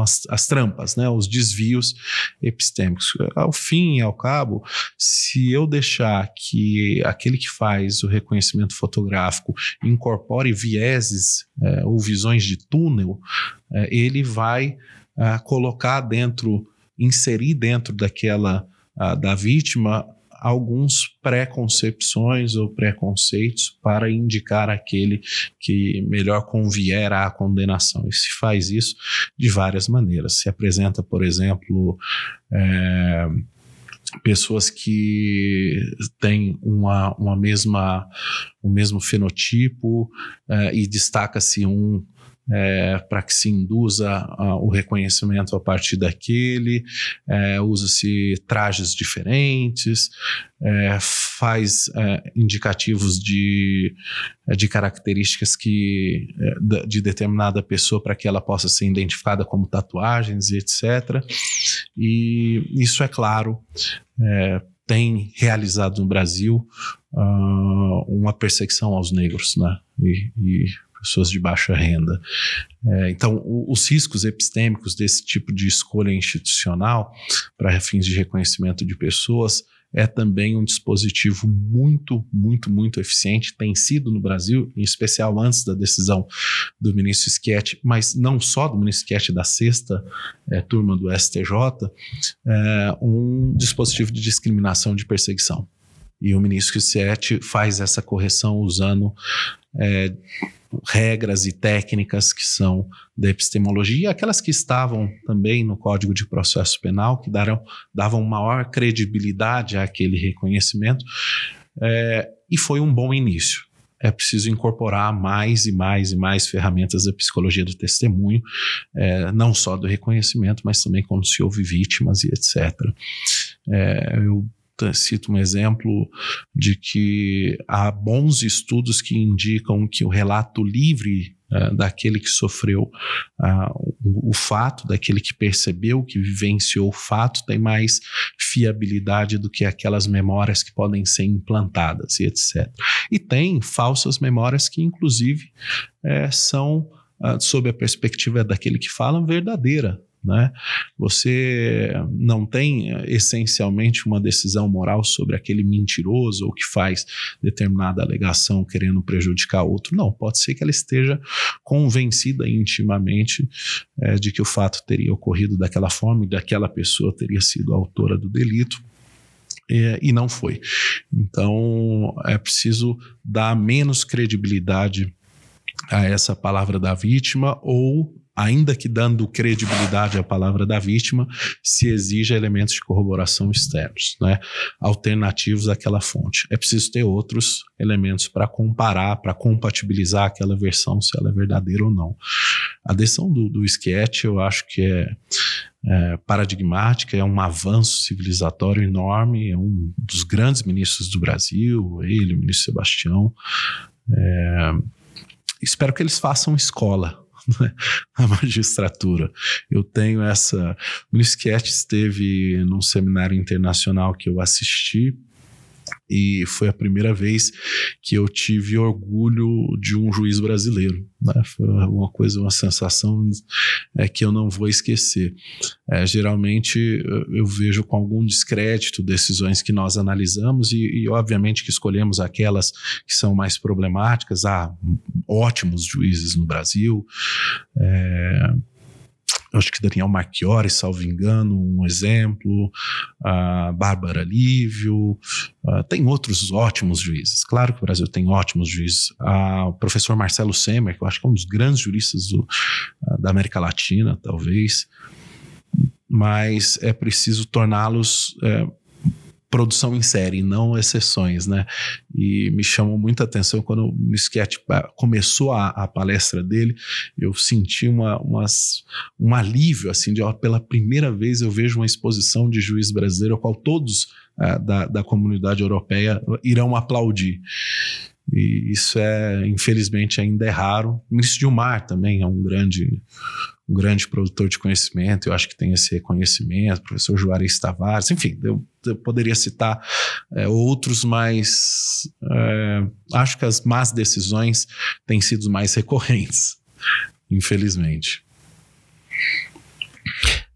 as, as, trampas, né, os desvios epistêmicos. Ao fim e ao cabo, se eu deixar que aquele que faz o reconhecimento fotográfico incorpore vieses é, ou visões de túnel, é, ele vai é, colocar dentro, inserir dentro daquela a, da vítima alguns preconcepções ou preconceitos para indicar aquele que melhor convier à condenação. E se faz isso de várias maneiras. Se apresenta, por exemplo, é, pessoas que têm uma, uma mesma, o mesmo fenotipo é, e destaca-se um é, para que se induza a, o reconhecimento a partir daquele, é, usa-se trajes diferentes, é, faz é, indicativos de, é, de características que é, de determinada pessoa para que ela possa ser identificada como tatuagens e etc. E isso é claro tem realizado no Brasil uh, uma perseguição aos negros, né? E, e pessoas de baixa renda. É, então, o, os riscos epistêmicos desse tipo de escolha institucional para fins de reconhecimento de pessoas é também um dispositivo muito, muito, muito eficiente, tem sido no Brasil, em especial antes da decisão do ministro Schietti, mas não só do ministro Schietti, da sexta é, turma do STJ, é, um dispositivo de discriminação de perseguição. E o ministro Schietti faz essa correção usando é, regras e técnicas que são da epistemologia, aquelas que estavam também no Código de Processo Penal, que daram, davam maior credibilidade àquele reconhecimento, é, e foi um bom início. É preciso incorporar mais e mais e mais ferramentas da psicologia do testemunho, é, não só do reconhecimento, mas também quando se ouve vítimas e etc. É, eu cito um exemplo de que há bons estudos que indicam que o relato livre uh, daquele que sofreu uh, o, o, fato, daquele que percebeu, que vivenciou o fato, tem mais fiabilidade do que aquelas memórias que podem ser implantadas e etc. E tem falsas memórias que, inclusive, é, são, uh, sob a perspectiva daquele que fala, verdadeira. Né? Você não tem eh, essencialmente uma decisão moral sobre aquele mentiroso ou que faz determinada alegação querendo prejudicar outro. Não, pode ser que ela esteja convencida intimamente é, de que o fato teria ocorrido daquela forma e daquela pessoa teria sido a autora do delito. É, e não foi. Então é preciso dar menos credibilidade a essa palavra da vítima ou ainda que dando credibilidade à palavra da vítima, se exige elementos de corroboração externos, né? alternativos àquela fonte. É preciso ter outros elementos para comparar, para compatibilizar aquela versão, se ela é verdadeira ou não. A decisão do, do Sketch, eu acho que é, é, paradigmática, é um avanço civilizatório enorme, é um dos grandes ministros do Brasil, ele, o ministro Sebastião. É, espero que eles façam escola [laughs] na magistratura. Eu tenho essa. O Nisquete esteve num seminário internacional que eu assisti e foi a primeira vez que eu tive orgulho de um juiz brasileiro. Né? Foi uma coisa, uma sensação é, que eu não vou esquecer. É, geralmente eu vejo com algum descrédito decisões que nós analisamos e, e, obviamente que escolhemos aquelas que são mais problemáticas. Há ótimos juízes no Brasil. É, acho que Daniel Marchiori, salvo engano, um exemplo, a Bárbara Lívio, tem outros ótimos juízes. Claro que o Brasil tem ótimos juízes. o professor Marcelo Semer, que eu acho que é um dos grandes juristas do, da América Latina, talvez, mas é preciso torná-los é, produção em série, não exceções, né? E me chamou muita atenção quando o Sketch começou a, a, palestra dele, eu senti uma, um alívio, assim, de ó, pela primeira vez eu vejo uma exposição de juiz brasileiro, ao qual todos uh, da, da comunidade europeia irão aplaudir. E isso é, infelizmente, ainda é raro. Ministro Gilmar também é um grande um grande produtor de conhecimento, eu acho que tem esse reconhecimento, professor Juarez Tavares, enfim, eu, eu poderia citar é, outros, mas é, acho que as más decisões têm sido mais recorrentes, infelizmente.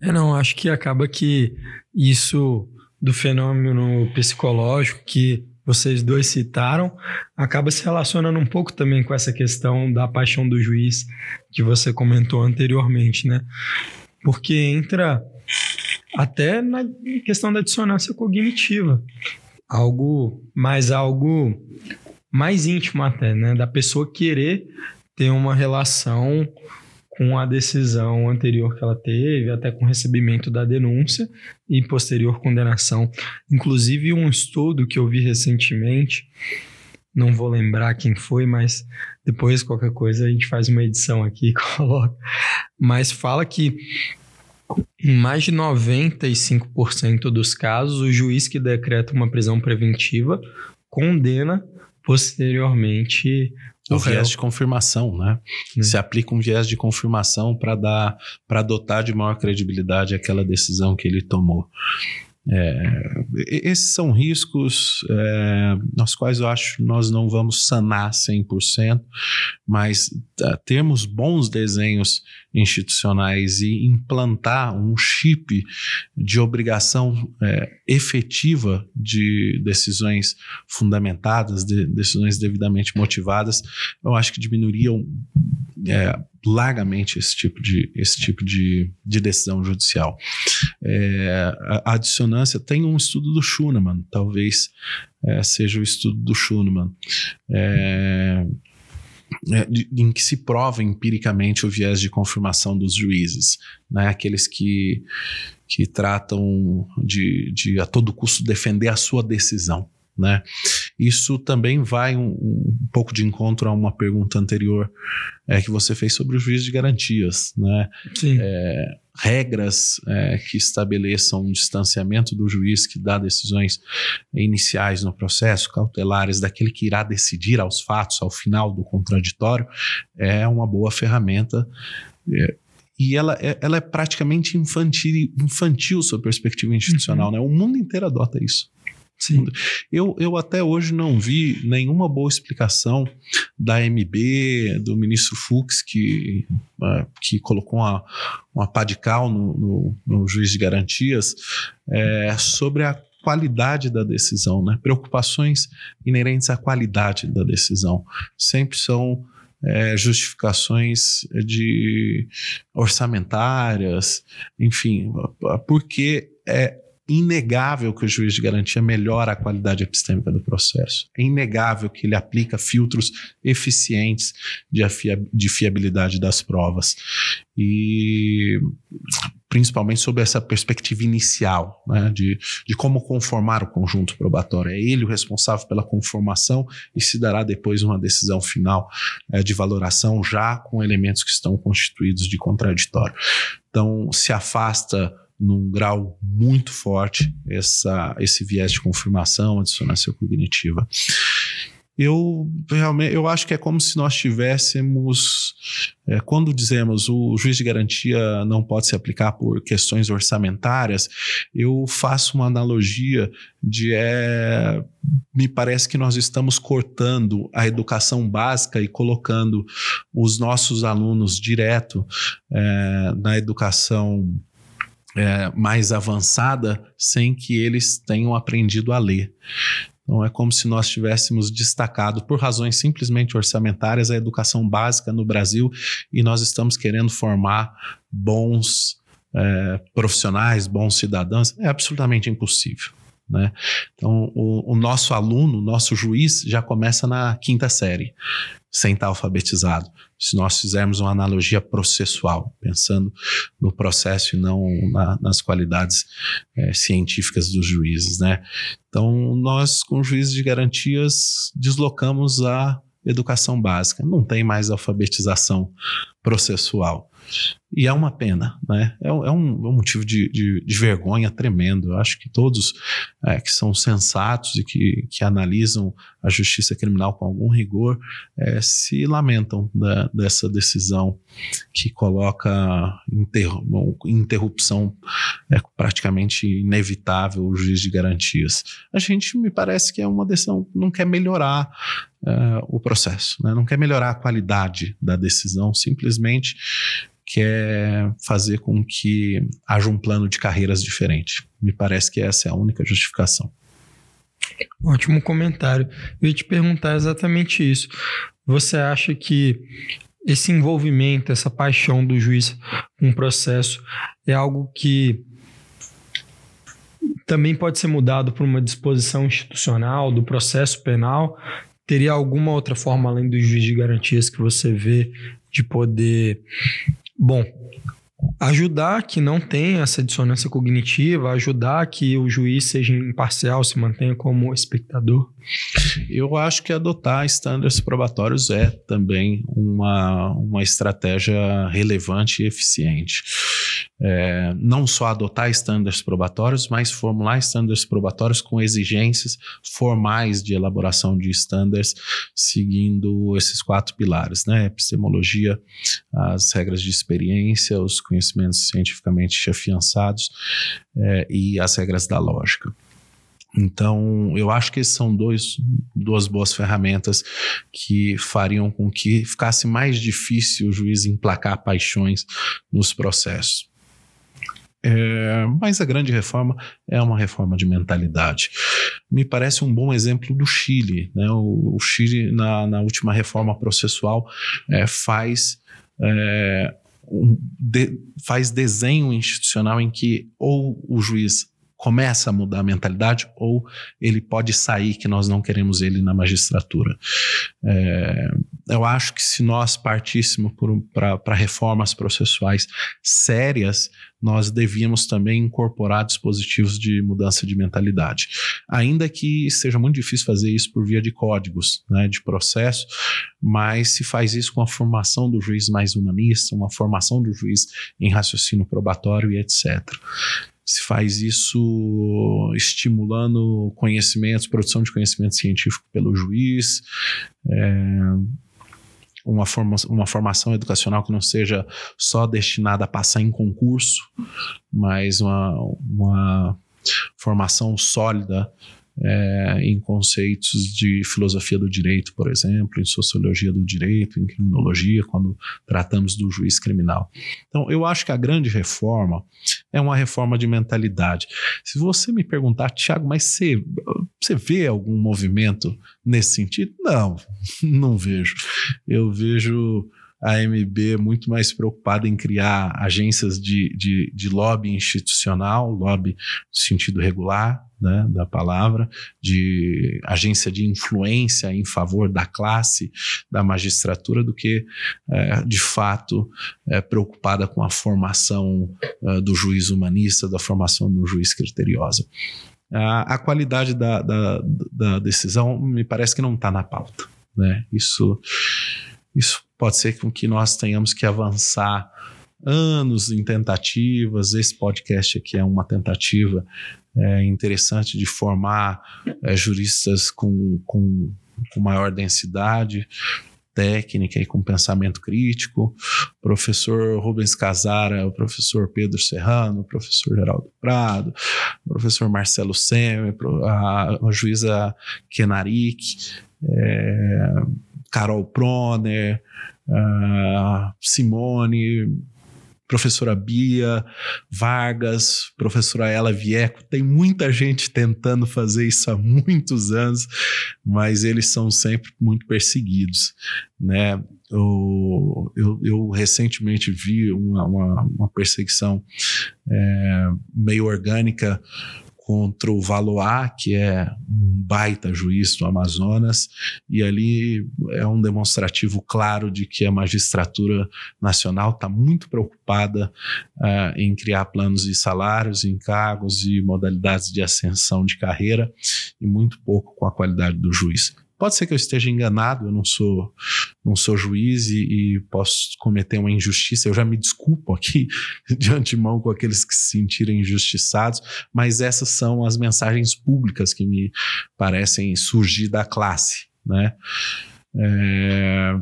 É, não, acho que acaba que isso do fenômeno psicológico que vocês dois citaram acaba se relacionando um pouco também com essa questão da paixão do juiz que você comentou anteriormente, né? Porque entra até na questão da dissonância cognitiva, algo mais algo mais íntimo até, né, da pessoa querer ter uma relação com a decisão anterior que ela teve, até com o recebimento da denúncia e posterior condenação. Inclusive, um estudo que eu vi recentemente, não vou lembrar quem foi, mas depois, qualquer coisa, a gente faz uma edição aqui e [laughs] coloca. Mas fala que em mais de 95% dos casos, o juiz que decreta uma prisão preventiva condena posteriormente o, viés de confirmação, né? Hum. Se aplica um viés de confirmação para dar, para dotar de maior credibilidade aquela decisão que ele tomou. É, esses são riscos é, nos quais eu acho que nós não vamos sanar 100%, mas uh, termos bons desenhos institucionais e implantar um chip de obrigação é, efetiva de decisões fundamentadas, de decisões devidamente motivadas, eu acho que diminuiriam é, largamente esse tipo de, esse tipo de, de decisão judicial. É, a, a dissonância tem um estudo do Schunemann, talvez é, seja o estudo do Schunemann. É, é, em que se prova empiricamente o viés de confirmação dos juízes, né? aqueles que, que tratam de, de a todo custo defender a sua decisão. Né? Isso também vai um, um, pouco de encontro a uma pergunta anterior é, que você fez sobre o juiz de garantias. Né? Sim. É, regras é, que estabeleçam um distanciamento do juiz que dá decisões iniciais no processo, cautelares, daquele que irá decidir aos fatos, ao final do contraditório, é uma boa ferramenta. É, e ela é, ela é praticamente infantil, infantil sob perspectiva institucional. Uhum. Né? O mundo inteiro adota isso. Sim. Eu, eu até hoje não vi nenhuma boa explicação da MB, do ministro Fux, que, uh, que colocou uma, uma pá de cal no, no, no juiz de garantias, é, sobre a qualidade da decisão, né? preocupações inerentes à qualidade da decisão. Sempre são é, justificações de orçamentárias, enfim, porque é, inegável que o juiz de garantia melhora a qualidade epistêmica do processo. É inegável que ele aplica filtros eficientes de, de fiabilidade das provas. E principalmente sob essa perspectiva inicial, né, de, de como conformar o conjunto probatório. É ele o responsável pela conformação e se dará depois uma decisão final é, de valoração já com elementos que estão constituídos de contraditório. Então, se afasta num grau muito forte essa, esse viés de confirmação, a dissonância cognitiva. Eu realmente eu acho que é como se nós tivéssemos, é, quando dizemos o juiz de garantia não pode se aplicar por questões orçamentárias, eu faço uma analogia de é, me parece que nós estamos cortando a educação básica e colocando os nossos alunos direto é, na educação é, mais avançada sem que eles tenham aprendido a ler. Então é como se nós tivéssemos destacado, por razões simplesmente orçamentárias, a educação básica no Brasil e nós estamos querendo formar bons é, profissionais, bons cidadãos. É absolutamente impossível. Né? Então, o, o nosso aluno, nosso juiz, já começa na quinta série sem estar alfabetizado. Se nós fizermos uma analogia processual, pensando no processo e não na, nas qualidades é, científicas dos juízes, né? Então, nós, com juízes de garantias, deslocamos a educação básica. Não tem mais alfabetização processual. E é uma pena, né? É, um, é um motivo de, de, de, vergonha tremendo. Eu acho que todos é, que são sensatos e que, que analisam a justiça criminal com algum rigor é, se lamentam da, dessa decisão que coloca interrupção é, praticamente inevitável o juiz de garantias. A gente me parece que é uma decisão que não quer melhorar é, o processo, né? não quer melhorar a qualidade da decisão, simplesmente quer fazer com que haja um plano de carreiras diferente. Me parece que essa é a única justificação. Ótimo comentário. Eu ia te perguntar exatamente isso. Você acha que esse envolvimento, essa paixão do juiz com o processo é algo que também pode ser mudado por uma disposição institucional do processo penal? Teria alguma outra forma além do juiz de garantias que você vê de poder, bom, ajudar que não tenha essa dissonância cognitiva, ajudar que o juiz seja imparcial, se mantenha como espectador? Eu acho que adotar estándares probatórios é também uma, uma estratégia relevante e eficiente. É, não só adotar estándares probatórios, mas formular estándares probatórios com exigências formais de elaboração de estándares, seguindo esses quatro pilares, né? Epistemologia, as regras de experiência, os conhecimentos cientificamente afiançados é, e as regras da lógica. Então, eu acho que esses são dois, duas boas ferramentas que fariam com que ficasse mais difícil o juiz emplacar paixões nos processos. É, mas a grande reforma é uma reforma de mentalidade. Me parece um bom exemplo do Chile. Né? O, o Chile, na, na, última reforma processual, é, faz. É, um, de, faz desenho institucional em que ou o juiz começa a mudar a mentalidade ou ele pode sair, que nós não queremos ele na magistratura. É, eu acho que se nós partíssemos para reformas processuais sérias, nós devíamos também incorporar dispositivos de mudança de mentalidade. Ainda que seja muito difícil fazer isso por via de códigos, né, de processo, mas se faz isso com a formação do juiz mais humanista, uma formação do juiz em raciocínio probatório e etc se faz isso estimulando conhecimentos, produção de conhecimento científico pelo juiz, é, uma, forma, uma formação educacional que não seja só destinada a passar em concurso, mas uma, uma formação sólida é, em conceitos de filosofia do direito, por exemplo, em sociologia do direito, em criminologia, quando tratamos do juiz criminal. Então, eu acho que a grande reforma é uma reforma de mentalidade. Se você me perguntar, Tiago, mas você, você vê algum movimento nesse sentido? Não, [laughs] não vejo. Eu vejo a AMB muito mais preocupada em criar agências de, de, de lobby institucional, lobby no sentido regular né, da palavra, de agência de influência em favor da classe da magistratura, do que, é, de fato, é, preocupada com a formação é, do juiz humanista, da formação do juiz criteriosa. A, a qualidade da, da, da decisão me parece que não está na pauta. Né? Isso, isso pode ser com que nós tenhamos que avançar anos em tentativas. Esse podcast aqui é uma tentativa é, interessante de formar é, juristas com, com, com maior densidade técnica e com pensamento crítico, professor Rubens Casara, o professor Pedro Serrano, o professor Geraldo Prado, o professor Marcelo Seme, a, a juíza Kenarik, é, Carol Proner, uh, Simone, professora Bia, Vargas, professora Ela Vieco, tem muita gente tentando fazer isso há muitos anos, mas eles são sempre muito perseguidos, né? Eu, eu, eu recentemente vi uma, uma, uma perseguição é, meio orgânica contra o Valois, que é um baita juiz do Amazonas, e ali é um demonstrativo claro de que a magistratura nacional está muito preocupada uh, em criar planos de salários, encargos e modalidades de ascensão de carreira, e muito pouco com a qualidade do juiz. Pode ser que eu esteja enganado, eu não sou, não sou juiz e, e, posso cometer uma injustiça. Eu já me desculpo aqui [laughs] de antemão com aqueles que se sentirem injustiçados, mas essas são as mensagens públicas que me parecem surgir da classe, né? É,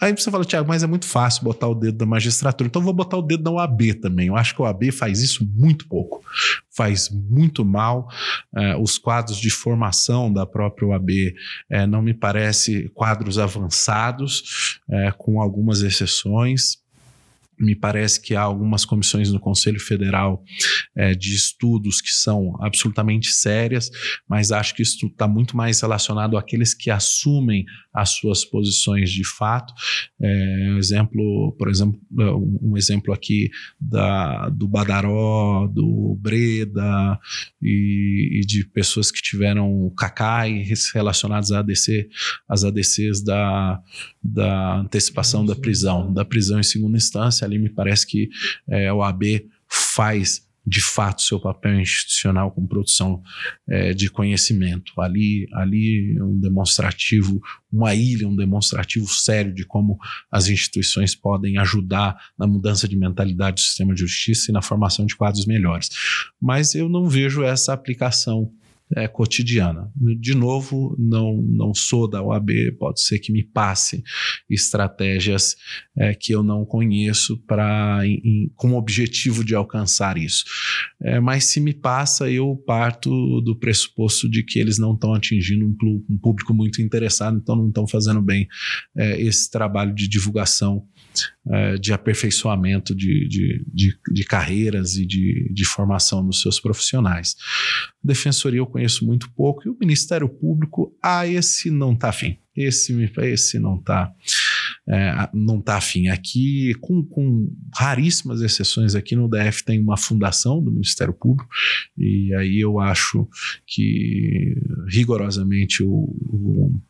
Aí você fala, Tiago, mas é muito fácil botar o dedo da magistratura. Então vou botar o dedo da OAB também. Eu acho que a OAB faz isso muito pouco. Faz muito mal. É, os quadros de formação da própria OAB é, não me parece quadros avançados, é, com algumas exceções. Me parece que há algumas comissões no Conselho Federal é, de estudos que são absolutamente sérias, mas acho que isso está muito mais relacionado àqueles que assumem as suas posições de fato. É, um exemplo, por exemplo, um exemplo aqui da, do Badaró, do Breda e, e de pessoas que tiveram CACAI relacionados à ADC, as ADCs da, da antecipação da prisão, da prisão em segunda instância ali me parece que é, o AB faz de fato seu papel institucional com produção é, de conhecimento. Ali, ali é um demonstrativo, uma ilha, um demonstrativo sério de como as instituições podem ajudar na mudança de mentalidade do sistema de justiça e na formação de quadros melhores. Mas eu não vejo essa aplicação é, cotidiana. De novo, não, não sou da OAB, pode ser que me passe estratégias é, que eu não conheço para com o objetivo de alcançar isso. É, mas se me passa, eu parto do pressuposto de que eles não estão atingindo um, um, público muito interessado, então não estão fazendo bem é, esse trabalho de divulgação é, de aperfeiçoamento de, de, de, de, carreiras e de, de formação dos seus profissionais. Defensoria eu conheço muito pouco e o Ministério Público, ah, esse não está afim. Esse, esse não está é, não tá afim. Aqui, com, com raríssimas exceções, aqui no DF tem uma fundação do Ministério Público, e aí eu acho que rigorosamente o, o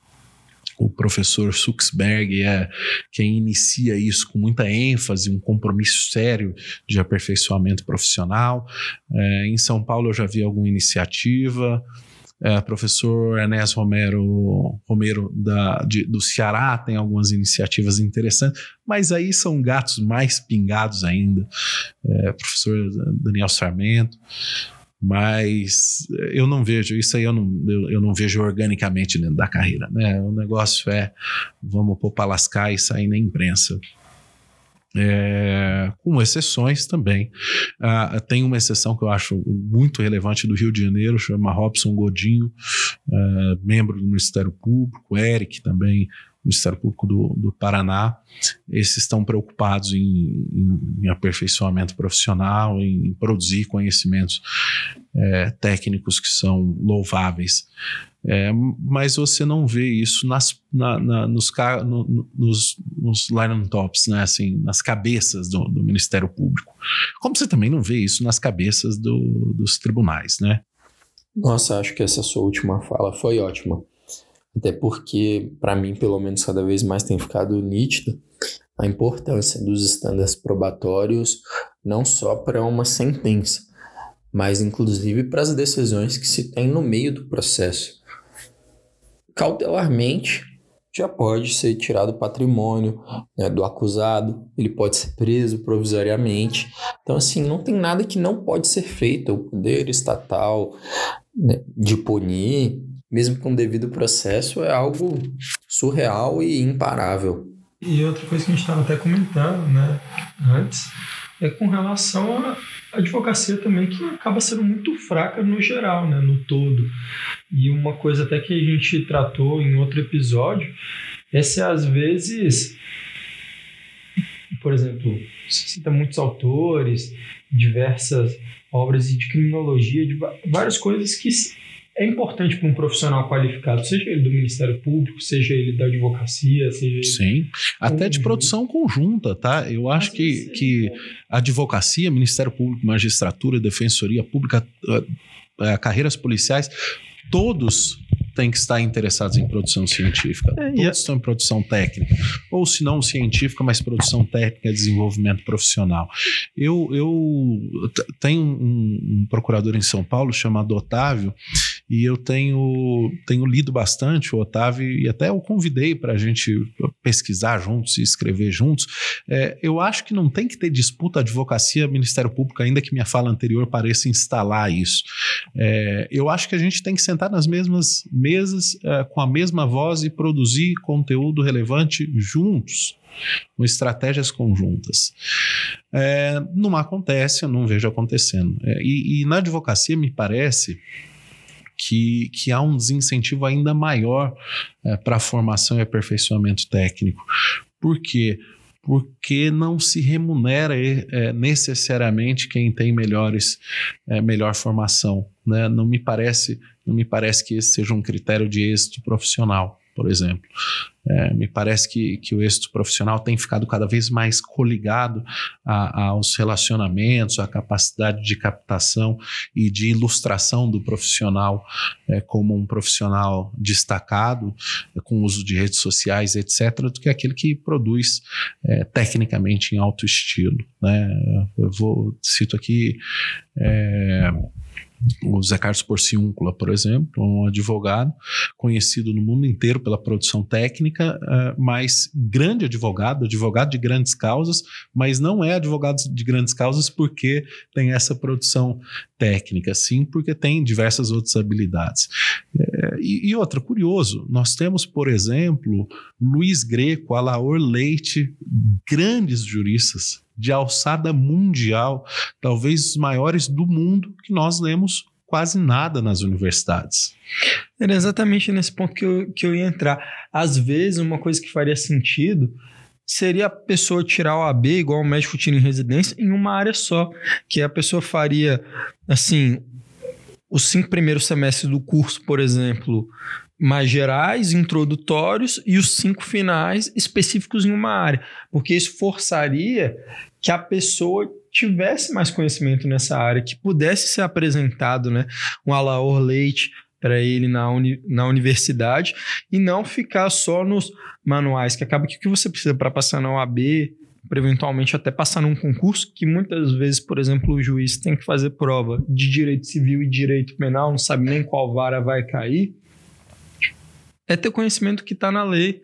o professor Suxberg é quem inicia isso com muita ênfase, um compromisso sério de aperfeiçoamento profissional. É, em São Paulo eu já vi alguma iniciativa. É, professor Enéas Romero, Romero da, de, do Ceará tem algumas iniciativas interessantes, mas aí são gatos mais pingados ainda. É, professor Daniel Sarmento mas eu não vejo, isso aí eu não, eu, eu, não vejo organicamente dentro da carreira, né? O negócio é vamos pôr para lascar e sair na imprensa. É, com exceções também. Ah, tem uma exceção que eu acho muito relevante do Rio de Janeiro, chama Robson Godinho, é, membro do Ministério Público, Eric também, Ministério Público do, do Paraná, esses estão preocupados em, em, em aperfeiçoamento profissional, em produzir conhecimentos é, técnicos que são louváveis. É, mas você não vê isso nas, na, na, nos, no, nos, nos line tops, né? assim, nas cabeças do, do, Ministério Público. Como você também não vê isso nas cabeças do, dos tribunais, né? Nossa, acho que essa sua última fala foi ótima. Até porque, para mim, pelo menos, cada vez mais tem ficado nítido a importância dos estándares probatórios, não só para uma sentença, mas inclusive para as decisões que se tem no meio do processo. Cautelarmente, já pode ser tirado o patrimônio né, do acusado, ele pode ser preso provisoriamente. Então, assim, não tem nada que não pode ser feito. O poder estatal né, de punir mesmo com devido processo, é algo surreal e imparável. E outra coisa que a gente estava até comentando, né, antes, é com relação à advocacia também, que acaba sendo muito fraca no geral, né, no todo. E uma coisa até que a gente tratou em outro episódio é se às vezes, por exemplo, cita muitos autores, diversas obras de criminologia, de várias coisas que é importante para um profissional qualificado, seja ele do Ministério Público, seja ele da advocacia, seja Sim, até de produção conjunta, tá? Eu acho que, que advocacia, Ministério Público, magistratura, defensoria pública, uh, uh, carreiras policiais, todos têm que estar interessados em produção científica. É, Todos estão em produção técnica. Ou se não científica, mas produção técnica, desenvolvimento profissional. Eu, eu tenho um, um procurador em São Paulo chamado Otávio, e eu tenho, tenho lido bastante o Otávio e até o convidei para a gente pesquisar juntos e escrever juntos. É, eu acho que não tem que ter disputa advocacia Ministério Público, ainda que minha fala anterior pareça instalar isso. É, eu acho que a gente tem que sentar nas mesmas mesas, é, com a mesma voz e produzir conteúdo relevante juntos com estratégias conjuntas. É, não acontece, eu não vejo acontecendo. É, e, e, na advocacia, me parece que, que há um desincentivo ainda maior é, para a formação e aperfeiçoamento técnico. Por quê? porque não se remunera é, necessariamente quem tem melhores, é, melhor formação. Né? Não me parece, não me parece que esse seja um critério de êxito profissional por exemplo. É, me parece que, que o êxito profissional tem ficado cada vez mais coligado a, aos relacionamentos, à capacidade de captação e de ilustração do profissional é, como um profissional destacado, é, com uso de redes sociais, etc., do que aquele que produz é, tecnicamente em alto estilo. Né? Eu vou, cito aqui é, o Zé Carlos Porciúncula, por exemplo, um advogado conhecido no mundo inteiro pela produção técnica, uh, mas grande advogado, advogado de grandes causas, mas não é advogado de grandes causas porque tem essa produção técnica, sim, porque tem diversas outras habilidades. É, e, e, outra, curioso, nós temos, por exemplo, Luiz Greco, Alaor Leite, grandes juristas de alçada mundial, talvez os maiores do mundo, que nós lemos quase nada nas universidades. Era exatamente nesse ponto que eu, que eu ia entrar. Às vezes, uma coisa que faria sentido seria a pessoa tirar o AB, igual o médico tira em residência, em uma área só. Que a pessoa faria, assim, os cinco primeiros semestres do curso, por exemplo, mais gerais, introdutórios, e os cinco finais específicos em uma área. Porque isso forçaria que a pessoa tivesse mais conhecimento nessa área, que pudesse ser apresentado, né, um Alaor Leite para ele na, uni, na universidade e não ficar só nos manuais, que acaba que o que você precisa para passar na OAB, para eventualmente até passar num concurso, que muitas vezes, por exemplo, o juiz tem que fazer prova de direito civil e direito penal, não sabe nem qual vara vai cair, é ter conhecimento que está na lei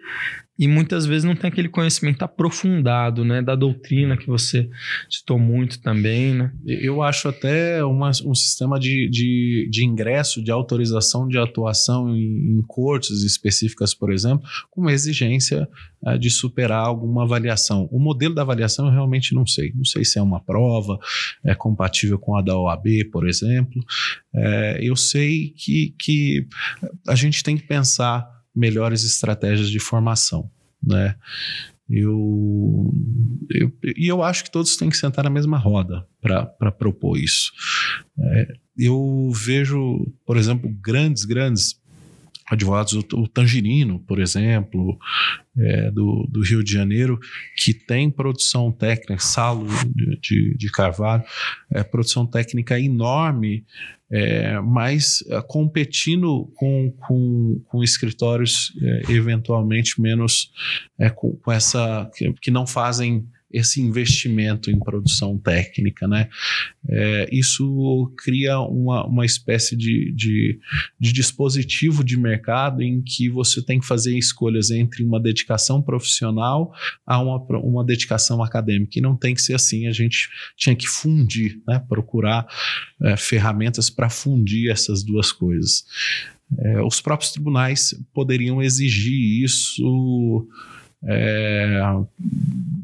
e muitas vezes não tem aquele conhecimento aprofundado, né, da doutrina que você citou muito também, né? Eu acho até uma, um sistema de, de, de, ingresso, de autorização de atuação em, em cortes específicas, por exemplo, com uma exigência uh, de superar alguma avaliação. O modelo da avaliação eu realmente não sei. Não sei se é uma prova, é compatível com a da OAB, por exemplo. É, eu sei que, que a gente tem que pensar melhores estratégias de formação, né? Eu, eu, e eu acho que todos têm que sentar na mesma roda para propor isso. É, eu vejo, por exemplo, grandes, grandes advogados, o, o Tangerino, por exemplo, é, do, do, Rio de Janeiro, que tem produção técnica, Salo de, de, de Carvalho, é, produção técnica enorme é, mas é, competindo com, com, com escritórios é, eventualmente menos é, com, com, essa que, que, não fazem esse investimento em produção técnica, né? É, isso cria uma, uma espécie de, de, de, dispositivo de mercado em que você tem que fazer escolhas entre uma dedicação profissional a uma, uma dedicação acadêmica. E não tem que ser assim, a gente tinha que fundir, né? procurar é, ferramentas para fundir essas duas coisas. É, os próprios tribunais poderiam exigir isso é,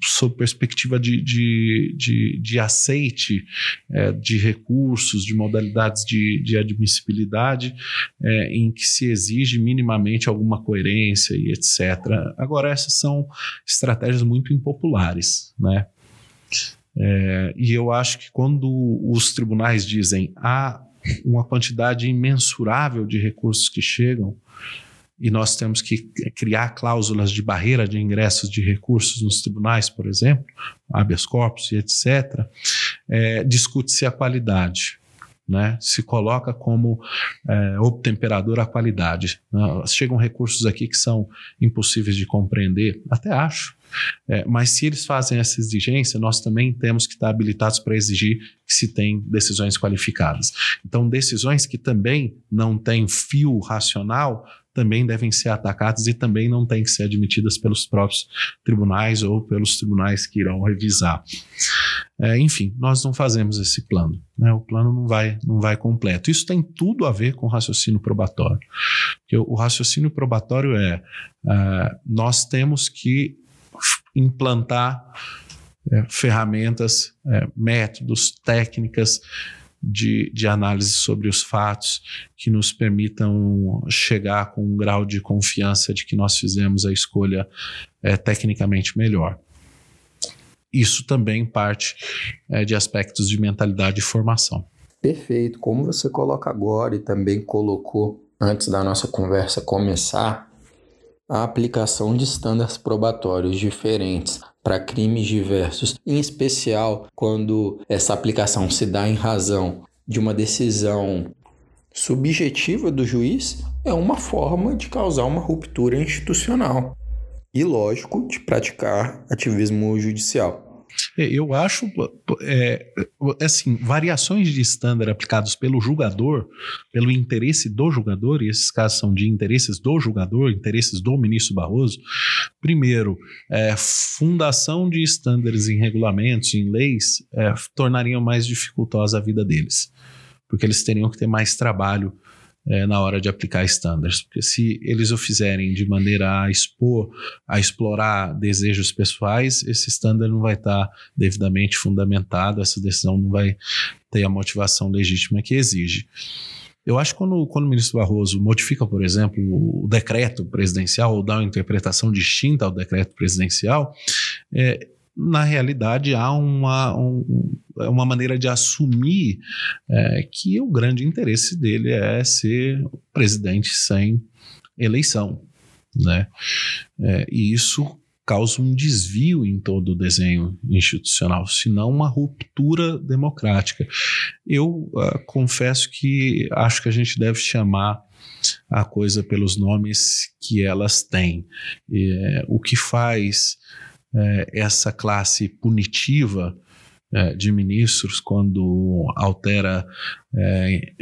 sob perspectiva de, de, de, de aceite é, de recursos, de modalidades de, de admissibilidade, é, em que se exige minimamente alguma coerência e etc. Agora, essas são estratégias muito impopulares, né? É, e eu acho que quando os tribunais dizem há uma quantidade imensurável de recursos que chegam, e nós temos que criar cláusulas de barreira de ingressos de recursos nos tribunais, por exemplo, habeas corpus e etc., é, discute-se a qualidade. Né, se coloca como é, obtemperador a qualidade. Né? Chegam recursos aqui que são impossíveis de compreender, até acho, é, mas se eles fazem essa exigência, nós também temos que estar habilitados para exigir que se tem decisões qualificadas. Então, decisões que também não têm fio racional também devem ser atacadas e também não têm que ser admitidas pelos próprios tribunais ou pelos tribunais que irão revisar. É, enfim, nós não fazemos esse plano. Né? O plano não vai, não vai completo. Isso tem tudo a ver com o raciocínio probatório. Porque o, raciocínio probatório é, é nós temos que implantar é, ferramentas, é, métodos, técnicas de, de análise sobre os fatos que nos permitam chegar com um grau de confiança de que nós fizemos a escolha é, tecnicamente melhor. isso também parte é, de aspectos de mentalidade e formação. Perfeito. Como você coloca agora e também colocou antes da nossa conversa começar, a aplicação de estándares probatórios diferentes para crimes diversos, em especial quando essa aplicação se dá em razão de uma decisão subjetiva do juiz, é uma forma de causar uma ruptura institucional e, lógico, de praticar ativismo judicial. É, eu acho, é, assim, variações de estándar aplicados pelo julgador, pelo interesse do julgador, e esses casos são de interesses do julgador, interesses do ministro Barroso. Primeiro, é, fundação de estándares em regulamentos, em leis, é, tornariam mais dificultosa a vida deles, porque eles teriam que ter mais trabalho é, na hora de aplicar estándares. Porque se eles o fizerem de maneira a expor, a explorar desejos pessoais, esse estándar não vai estar devidamente fundamentado, essa decisão não vai ter a motivação legítima que exige. Eu acho que quando, quando o ministro Barroso modifica, por exemplo, o decreto presidencial ou dá uma interpretação distinta ao decreto presidencial, é, na realidade há uma, um, uma maneira de assumir é, que o grande interesse dele é ser presidente sem eleição. Né? É, e isso causa um desvio em todo o desenho institucional, se não uma ruptura democrática. Eu uh, confesso que acho que a gente deve chamar a coisa pelos nomes que elas têm. É, o que faz é, essa classe punitiva é, de ministros quando altera é,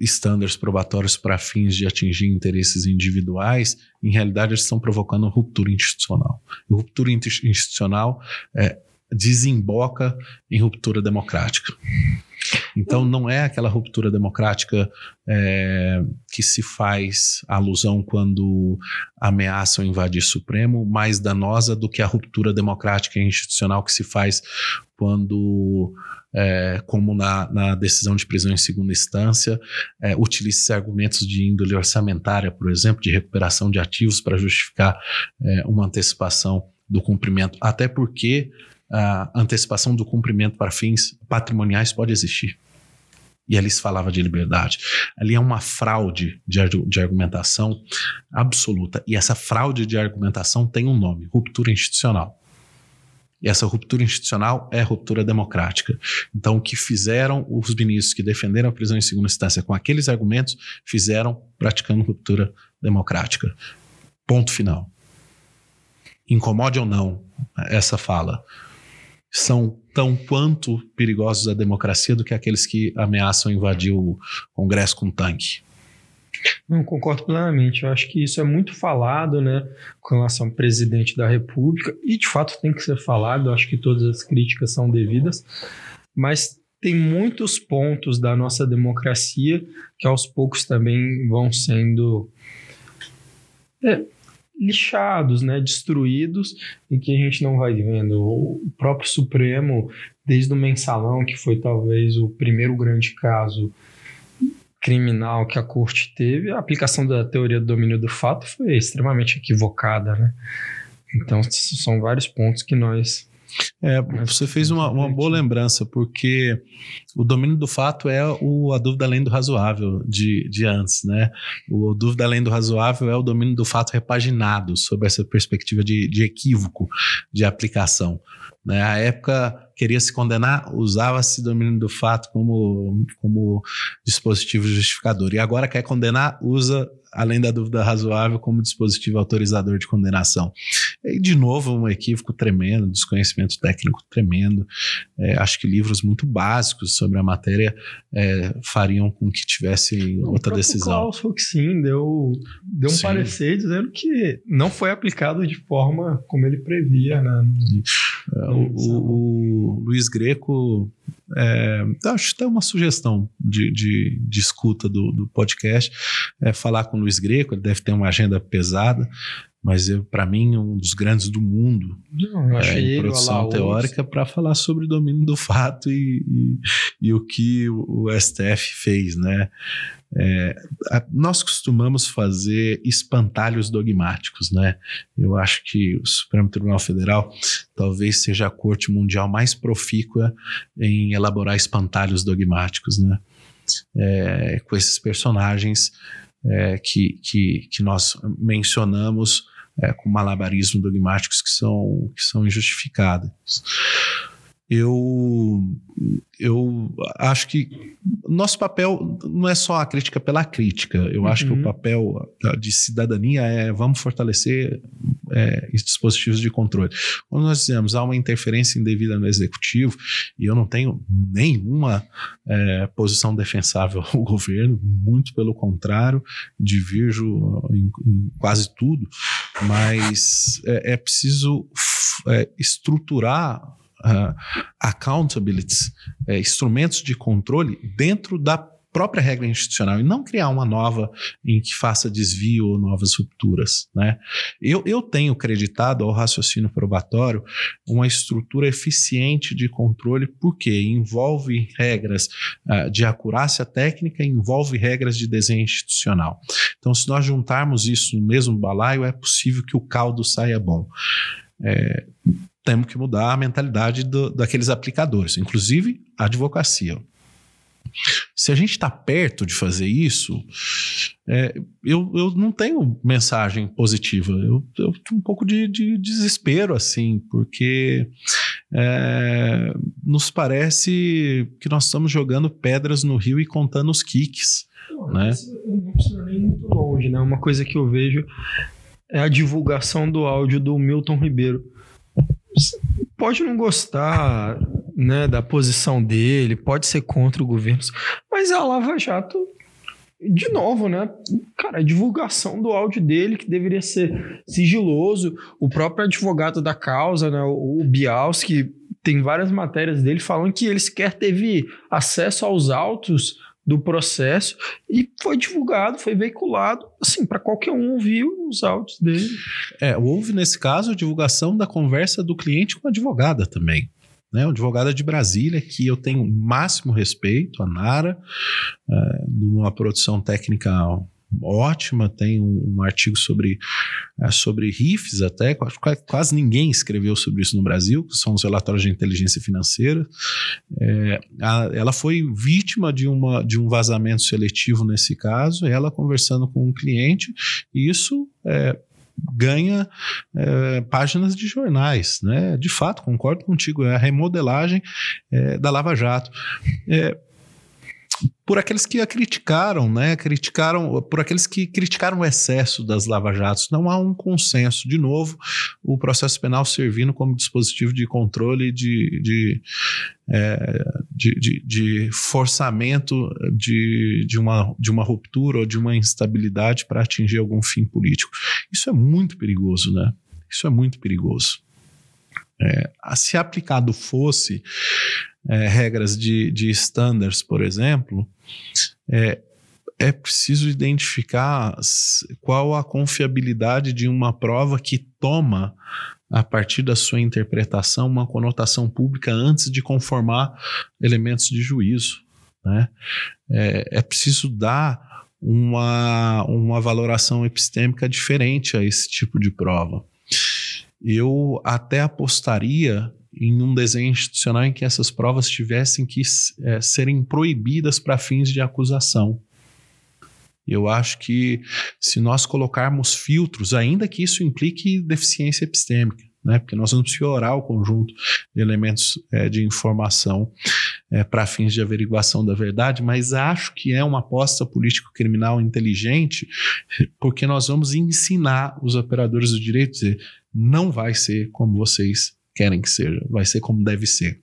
estándares probatórios para fins de atingir interesses individuais, em realidade eles estão provocando ruptura institucional. E ruptura institucional é, desemboca em ruptura democrática. Então não é aquela ruptura democrática é, que se faz alusão quando ameaçam invadir Supremo, mais danosa do que a ruptura democrática e institucional que se faz quando, é, como na, na, decisão de prisão em segunda instância, é, utiliza argumentos de índole orçamentária, por exemplo, de recuperação de ativos para justificar é, uma antecipação do cumprimento, até porque a antecipação do cumprimento para fins patrimoniais pode existir. E ali se falava de liberdade. Ali é uma fraude de, de argumentação absoluta. E essa fraude de argumentação tem um nome: ruptura institucional. E essa ruptura institucional é ruptura democrática. Então, o que fizeram os ministros que defenderam a prisão em segunda instância com aqueles argumentos, fizeram praticando ruptura democrática. Ponto final. Incomode ou não essa fala são tão quanto perigosos à democracia do que aqueles que ameaçam invadir o Congresso com tanque. Não concordo plenamente. Eu acho que isso é muito falado, né, com relação ao presidente da República, e de fato tem que ser falado. Eu acho que todas as críticas são devidas, mas tem muitos pontos da nossa democracia que aos poucos também vão sendo é, lixados, né, destruídos e que a gente não vai vendo. O próprio Supremo, desde o mensalão, que foi talvez o primeiro grande caso criminal que a corte teve, a aplicação da teoria do domínio do fato foi extremamente equivocada, né? Então, são vários pontos que nós é, você fez uma, uma boa lembrança, porque o domínio do fato é o, a dúvida além do razoável de, de antes, né? O dúvida além do razoável é o domínio do fato repaginado, sob essa perspectiva de, de equívoco de aplicação. Né? A época queria se condenar, usava-se domínio do fato como, como dispositivo justificador. E agora quer condenar, usa além da dúvida razoável, como dispositivo autorizador de condenação. E, de novo, um equívoco tremendo, desconhecimento técnico tremendo. É, acho que livros muito básicos sobre a matéria é, fariam com que tivesse outra decisão. O Klaus Foxin deu, deu um sim. parecer dizendo que não foi aplicado de forma como ele previa. Né, no, é, o, o, o Luiz Greco é, acho até uma sugestão de, de, de escuta do, do podcast é falar com o Luiz Greco, ele deve ter uma agenda pesada, mas para mim um dos grandes do mundo Não, é, em produção teórica para falar sobre o domínio do fato e, e, e o que o, o, STF fez, né? É, a, nós costumamos fazer espantalhos dogmáticos, né? Eu acho que o Supremo Tribunal Federal talvez seja a corte mundial mais profícua em elaborar espantalhos dogmáticos, né? É, com esses personagens é, que, que, que nós mencionamos é, com malabarismo dogmáticos que são, que são injustificados. Eu, eu acho que nosso papel não é só a crítica pela crítica. Eu uhum. acho que o papel de cidadania é vamos fortalecer é, dispositivos de controle. Quando nós dizemos há uma interferência indevida no executivo, e eu não tenho nenhuma é, posição defensável ao [laughs] governo, muito pelo contrário, divirjo em, em quase tudo, mas é, é preciso é, estruturar uh, accountabilities, é, instrumentos de controle dentro da própria regra institucional e não criar uma nova em que faça desvio ou novas rupturas. Né? Eu, eu tenho creditado ao raciocínio probatório uma estrutura eficiente de controle, porque envolve regras uh, de acurácia técnica, envolve regras de desenho institucional. Então, se nós juntarmos isso no mesmo balaio, é possível que o caldo saia bom. É, temos que mudar a mentalidade do, daqueles aplicadores, inclusive a advocacia. Se a gente está perto de fazer isso, é, eu, eu não tenho mensagem positiva. Eu, eu tenho um pouco de, de desespero, assim, porque é, nos parece que nós estamos jogando pedras no rio e contando os kicks. Não, né? não precisa nem muito longe, né? Uma coisa que eu vejo é a divulgação do áudio do Milton Ribeiro pode não gostar né, da posição dele, pode ser contra o governo, mas a Lava Jato, de novo, né? Cara, a divulgação do áudio dele, que deveria ser sigiloso, o próprio advogado da causa, né, o Bialski, tem várias matérias dele falando que ele sequer teve acesso aos autos do processo e foi divulgado, foi veiculado, assim, para qualquer um ouvir os áudios dele. É, houve nesse caso a divulgação da conversa do cliente com a advogada também. Né, uma advogada de Brasília que eu tenho máximo respeito, a Nara, é, numa produção técnica ótima, tem um, um artigo sobre, é, sobre RIFs até, quase ninguém escreveu sobre isso no Brasil, que são os relatórios de inteligência financeira. É, a, ela foi vítima de, uma, de um vazamento seletivo nesse caso, ela conversando com um cliente, e isso é, ganha é, páginas de jornais, né? De fato, concordo contigo, é a remodelagem é, da Lava Jato. É, por aqueles que a criticaram, né? Criticaram, por aqueles que criticaram o excesso das lava-jatos. Não há um consenso. De novo, o processo penal servindo como dispositivo de controle de, de, é, de, de, de, forçamento de, de, uma, de uma ruptura ou de uma instabilidade para atingir algum fim político. Isso é muito perigoso, né? Isso é muito perigoso. É, se aplicado fosse é, regras de, de standards, por exemplo, é, é preciso identificar qual a confiabilidade de uma prova que toma, a partir da sua interpretação, uma conotação pública antes de conformar elementos de juízo. Né? É, é preciso dar uma, uma valoração epistêmica diferente a esse tipo de prova. Eu até apostaria em um desenho institucional em que essas provas tivessem que é, serem proibidas para fins de acusação. Eu acho que se nós colocarmos filtros, ainda que isso implique deficiência epistêmica, né, porque nós vamos piorar o conjunto de elementos é, de informação é, para fins de averiguação da verdade, mas acho que é uma aposta político-criminal inteligente, porque nós vamos ensinar os operadores do direito a dizer não vai ser como vocês querem que seja, vai ser como deve ser.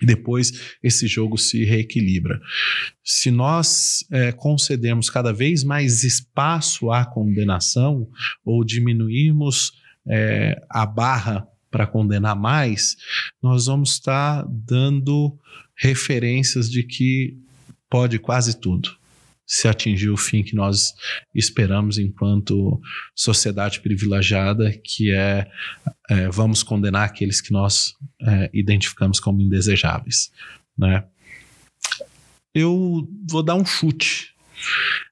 E depois esse jogo se reequilibra. Se nós é, concedermos cada vez mais espaço à condenação ou diminuirmos é, a barra para condenar mais, nós vamos estar dando referências de que pode quase tudo. Se atingir o fim que nós esperamos enquanto sociedade privilegiada, que é, é vamos condenar aqueles que nós é, identificamos como indesejáveis, né? Eu vou dar um chute.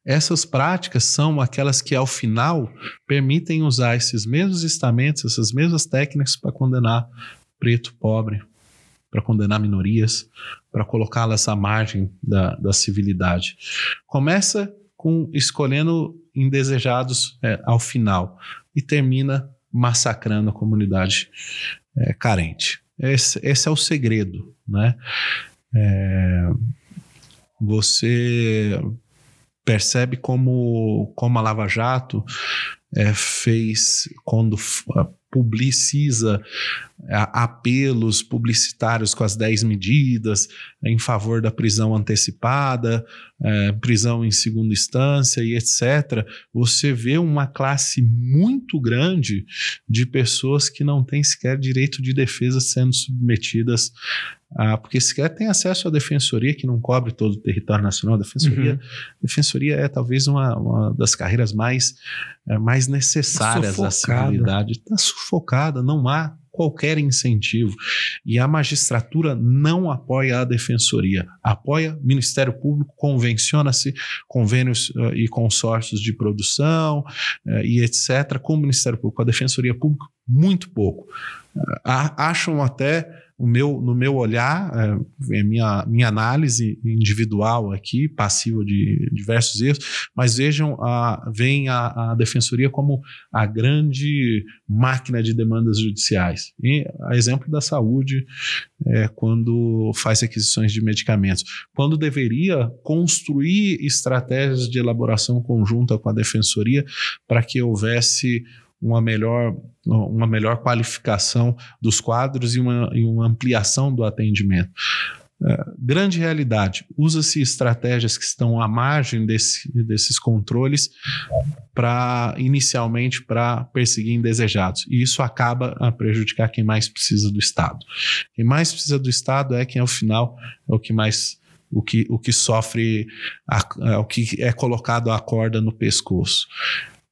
Essas práticas são aquelas que, ao final, permitem usar esses mesmos estamentos, essas mesmas técnicas para condenar preto, pobre, para condenar minorias, para colocá-las à margem da, da civilidade. Começa com escolhendo indesejados é, ao final e termina massacrando a comunidade é, carente. Esse, esse, é o segredo, né? É, você percebe como, como a Lava Jato é, fez quando publiciza apelos publicitários com as 10 medidas em favor da prisão antecipada, é, prisão em segunda instância e etc., você vê uma classe muito grande de pessoas que não têm sequer direito de defesa sendo submetidas a. Porque sequer tem acesso à defensoria, que não cobre todo o território nacional. A defensoria, uhum. defensoria é talvez uma, uma das carreiras mais, é, mais necessárias à civilidade. Está sufocada, não há qualquer incentivo. E a magistratura não apoia a defensoria, apoia Ministério Público, convenciona-se convênios uh, e consórcios de produção uh, e etc. com o Ministério Público. A defensoria pública, muito pouco. Uh, acham até o meu, no meu olhar, é, é minha, minha análise individual aqui, passiva de diversos erros, mas vejam, a, veem a, a defensoria como a grande máquina de demandas judiciais. E a exemplo da saúde, é, quando faz aquisições de medicamentos. Quando deveria construir estratégias de elaboração conjunta com a defensoria para que houvesse uma melhor, uma melhor qualificação dos quadros e uma, e uma ampliação do atendimento. Uh, grande realidade, usa-se estratégias que estão à margem desse, desses controles para inicialmente para perseguir indesejados e isso acaba a prejudicar quem mais precisa do Estado. Quem mais precisa do Estado é quem ao final é o que mais o que, o que sofre, a, a, o que é colocado a corda no pescoço.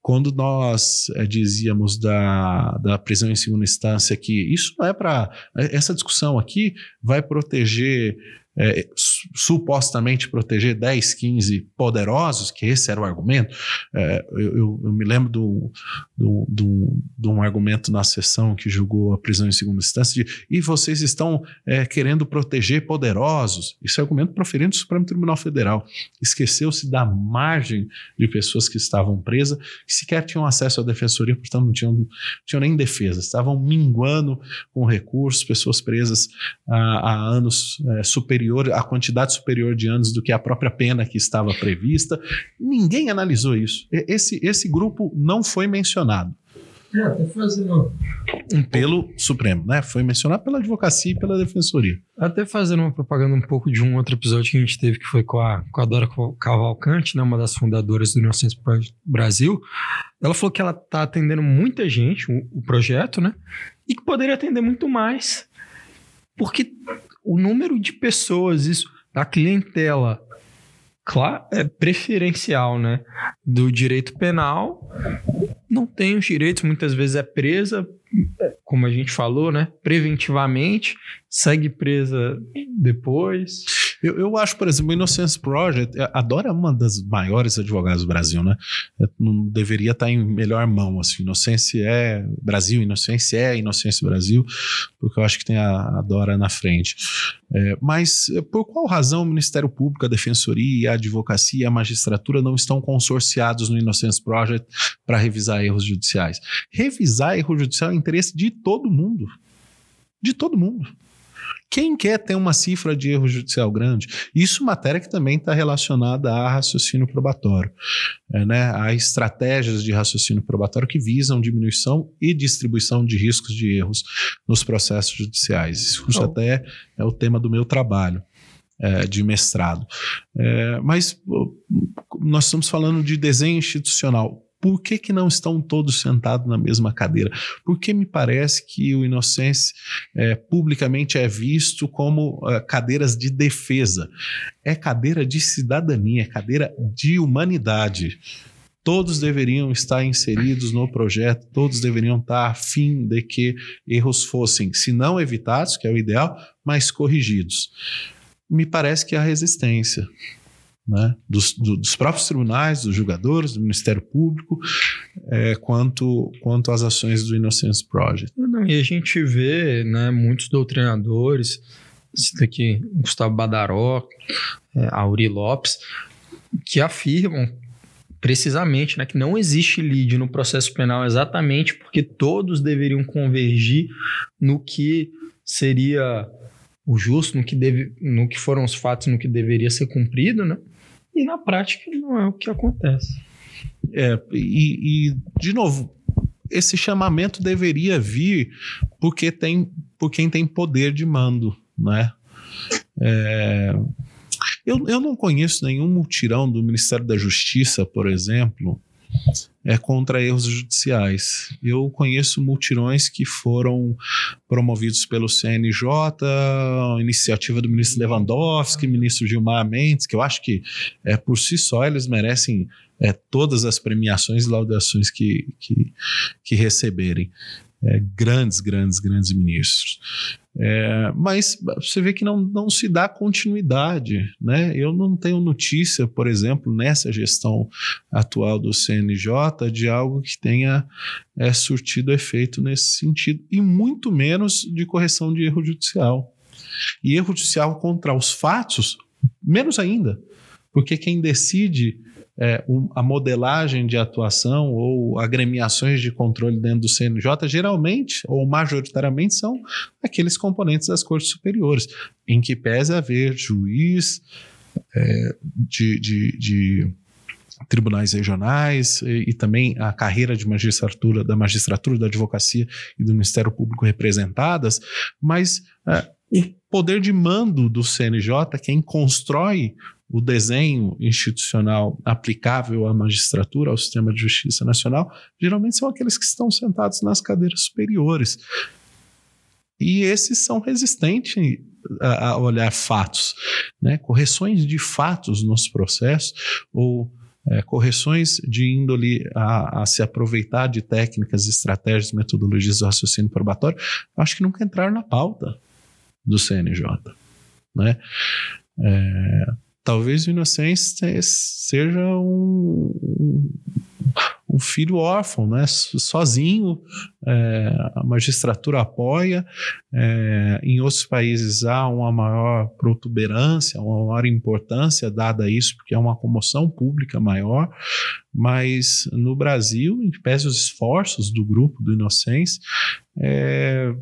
Quando nós é, dizíamos da, da prisão em segunda instância que isso não é para. Essa discussão aqui vai proteger é, supostamente proteger 10, 15 poderosos, que esse era o argumento. É, eu, eu, me lembro do, do, do, de um argumento na sessão que julgou a prisão em segunda instância de e vocês estão é, querendo proteger poderosos. Esse argumento proferido no Supremo Tribunal Federal. Esqueceu-se da margem de pessoas que estavam presas, que sequer tinham acesso à defensoria, portanto não tinham, tinham nem defesa, estavam minguando com recursos, pessoas presas há, há anos é, superior, a quantidade superior de anos do que a própria pena que estava prevista. Ninguém analisou isso. Esse, esse grupo não foi mencionado. É, até fazendo. Pelo Supremo, né? Foi mencionado pela advocacia e pela defensoria. Até fazendo uma propaganda um pouco de um outro episódio que a gente teve, que foi com a, com a Dora Cavalcante, né? Uma das fundadoras do Inocência Brasil. Ela falou que ela está atendendo muita gente, o, o projeto, né? E que poderia atender muito mais. Porque o número de pessoas, isso, a clientela claro, é preferencial, né? Do direito penal, não tem os direitos, muitas vezes é presa, como a gente falou, né? Preventivamente, segue presa depois. Eu, eu acho, por exemplo, o Innocence Project, a Dora é uma das maiores advogadas do Brasil, né? Não deveria estar em melhor mão, assim. Inocência é Brasil, Inocência é Inocência Brasil, porque eu acho que tem a, Dora na frente. É, mas por qual razão o Ministério Público, a Defensoria, a Advocacia e a Magistratura não estão consorciados no Innocence Project para revisar erros judiciais? Revisar erro judicial é interesse de todo mundo. De todo mundo. Quem quer ter uma cifra de erro judicial grande? Isso é matéria que também está relacionada a raciocínio probatório. É, né? Há estratégias de raciocínio probatório que visam diminuição e distribuição de riscos de erros nos processos judiciais. Isso oh. até é o tema do meu trabalho. É, de mestrado. É, mas nós estamos falando de desenho institucional por que, que não estão todos sentados na mesma cadeira? Porque me parece que o Inocêncio é, publicamente é visto como é, cadeiras de defesa. É cadeira de cidadania, é cadeira de humanidade. Todos deveriam estar inseridos no projeto, todos deveriam estar a fim de que erros fossem, se não evitados, que é o ideal, mas corrigidos. Me parece que há resistência né, dos, do, dos próprios tribunais, dos julgadores, do Ministério Público, é, quanto, quanto às ações do Innocence Project. Não, e a gente vê né, muitos doutrinadores, cita aqui Gustavo Badaró, é, Auri Lopes, que afirmam precisamente né, que não existe lead no processo penal exatamente porque todos deveriam convergir no que seria o justo, no que, deve, no que foram os fatos, no que deveria ser cumprido, né? E na prática não é o que acontece. É, e, e de novo, esse chamamento deveria vir porque tem por quem tem poder de mando, né? É, eu, eu não conheço nenhum mutirão do Ministério da Justiça, por exemplo, é contra erros judiciais. Eu conheço multirões que foram promovidos pelo CNJ, iniciativa do ministro Lewandowski, ministro Gilmar Mendes, que eu acho que é, por si só eles merecem é, todas as premiações e laudações que, que, que receberem. É, grandes, grandes, grandes ministros. É, mas você vê que não, não se dá continuidade. Né? Eu não tenho notícia, por exemplo, nessa gestão atual do CNJ, de algo que tenha é, surtido efeito nesse sentido, e muito menos de correção de erro judicial. E erro judicial contra os fatos, menos ainda, porque quem decide é, um, a modelagem de atuação ou agremiações de controle dentro do CNJ, geralmente ou majoritariamente são aqueles componentes das cortes superiores, em que pese haver juiz é, de, de, de tribunais regionais e, e, também a carreira de magistratura da magistratura da advocacia e do Ministério Público representadas, mas é, poder de mando do CNJ, quem constrói o desenho institucional aplicável à magistratura, ao sistema de justiça nacional, geralmente são aqueles que estão sentados nas cadeiras superiores. E esses são resistentes a, olhar fatos, né? correções de fatos nos processos ou é, correções de índole a, a, se aproveitar de técnicas, estratégias, metodologias do raciocínio probatório, acho que nunca entraram na pauta do CNJ. Né? É, talvez o Inocência seja um, um filho órfão, né? sozinho, é, a magistratura apoia, é, em outros países há uma maior protuberância, uma maior importância dada a isso, porque é uma comoção pública maior, mas no Brasil, em pese os esforços do grupo do Inocência, é,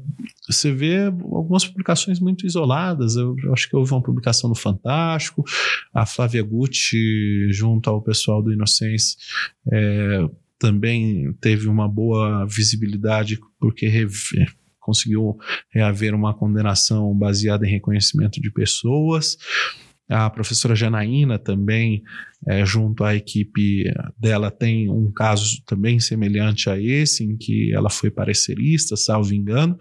você vê algumas publicações muito isoladas. Eu, eu, acho que houve uma publicação no Fantástico, a Flávia Gucci, junto ao pessoal do Inocência, é, também teve uma boa visibilidade porque conseguiu haver uma condenação baseada em reconhecimento de pessoas. A professora Janaína também, é, junto à equipe dela, tem um caso também semelhante a esse, em que ela foi parecerista, salvo engano,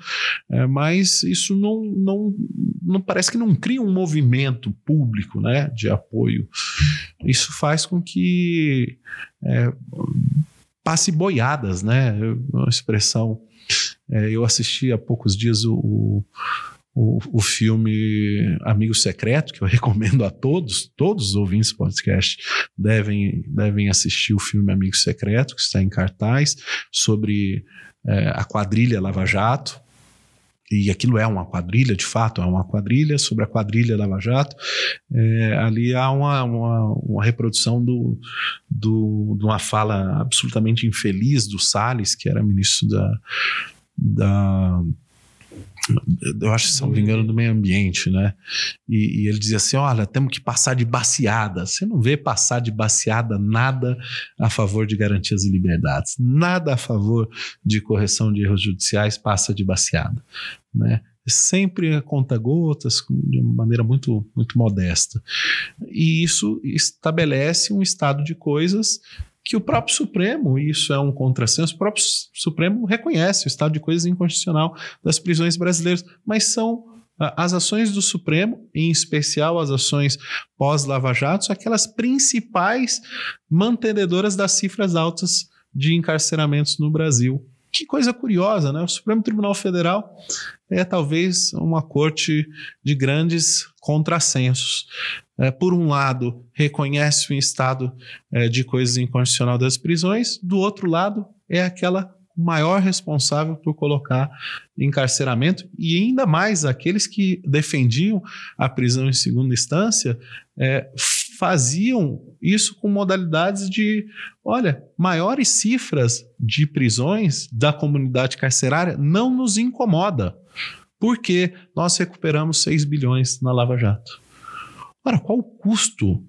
é, mas isso não, não, não parece que não cria um movimento público né, de apoio. Isso faz com que é, passe boiadas, né? Uma expressão. É, eu assisti há poucos dias o, o o, o filme Amigo Secreto, que eu [laughs] recomendo a todos, todos os ouvintes do podcast devem, devem assistir o filme Amigo Secreto, que está em cartaz, sobre é, a quadrilha Lava Jato. E aquilo é uma quadrilha, de fato, é uma quadrilha sobre a quadrilha Lava Jato. É, ali há uma, uma, uma reprodução do, do, de uma fala absolutamente infeliz do Salles, que era ministro da, da eu acho, se não me do meio ambiente, né? E, e, ele dizia assim: olha, temos que passar de baseada. Você não vê passar de baseada nada a favor de garantias e liberdades, nada a favor de correção de erros judiciais passa de baseada, né? Sempre a conta gotas, de uma maneira muito, muito modesta. E isso estabelece um estado de coisas que o próprio Supremo, e isso é um contrassenso, o próprio Supremo reconhece o estado de coisas inconstitucional das prisões brasileiras, mas são as ações do Supremo, em especial as ações pós-Lava Jato, são aquelas principais mantenedoras das cifras altas de encarceramentos no Brasil. Que coisa curiosa, né? O Supremo Tribunal Federal é talvez uma corte de grandes contrassensos. É, por um lado, reconhece o estado é, de coisas inconstitucional das prisões, do outro lado, é aquela maior responsável por colocar encarceramento e ainda mais aqueles que defendiam a prisão em segunda instância é, faziam isso com modalidades de, olha, maiores cifras de prisões da comunidade carcerária não nos incomoda, porque nós recuperamos 6 bilhões na Lava Jato. Ora, qual o custo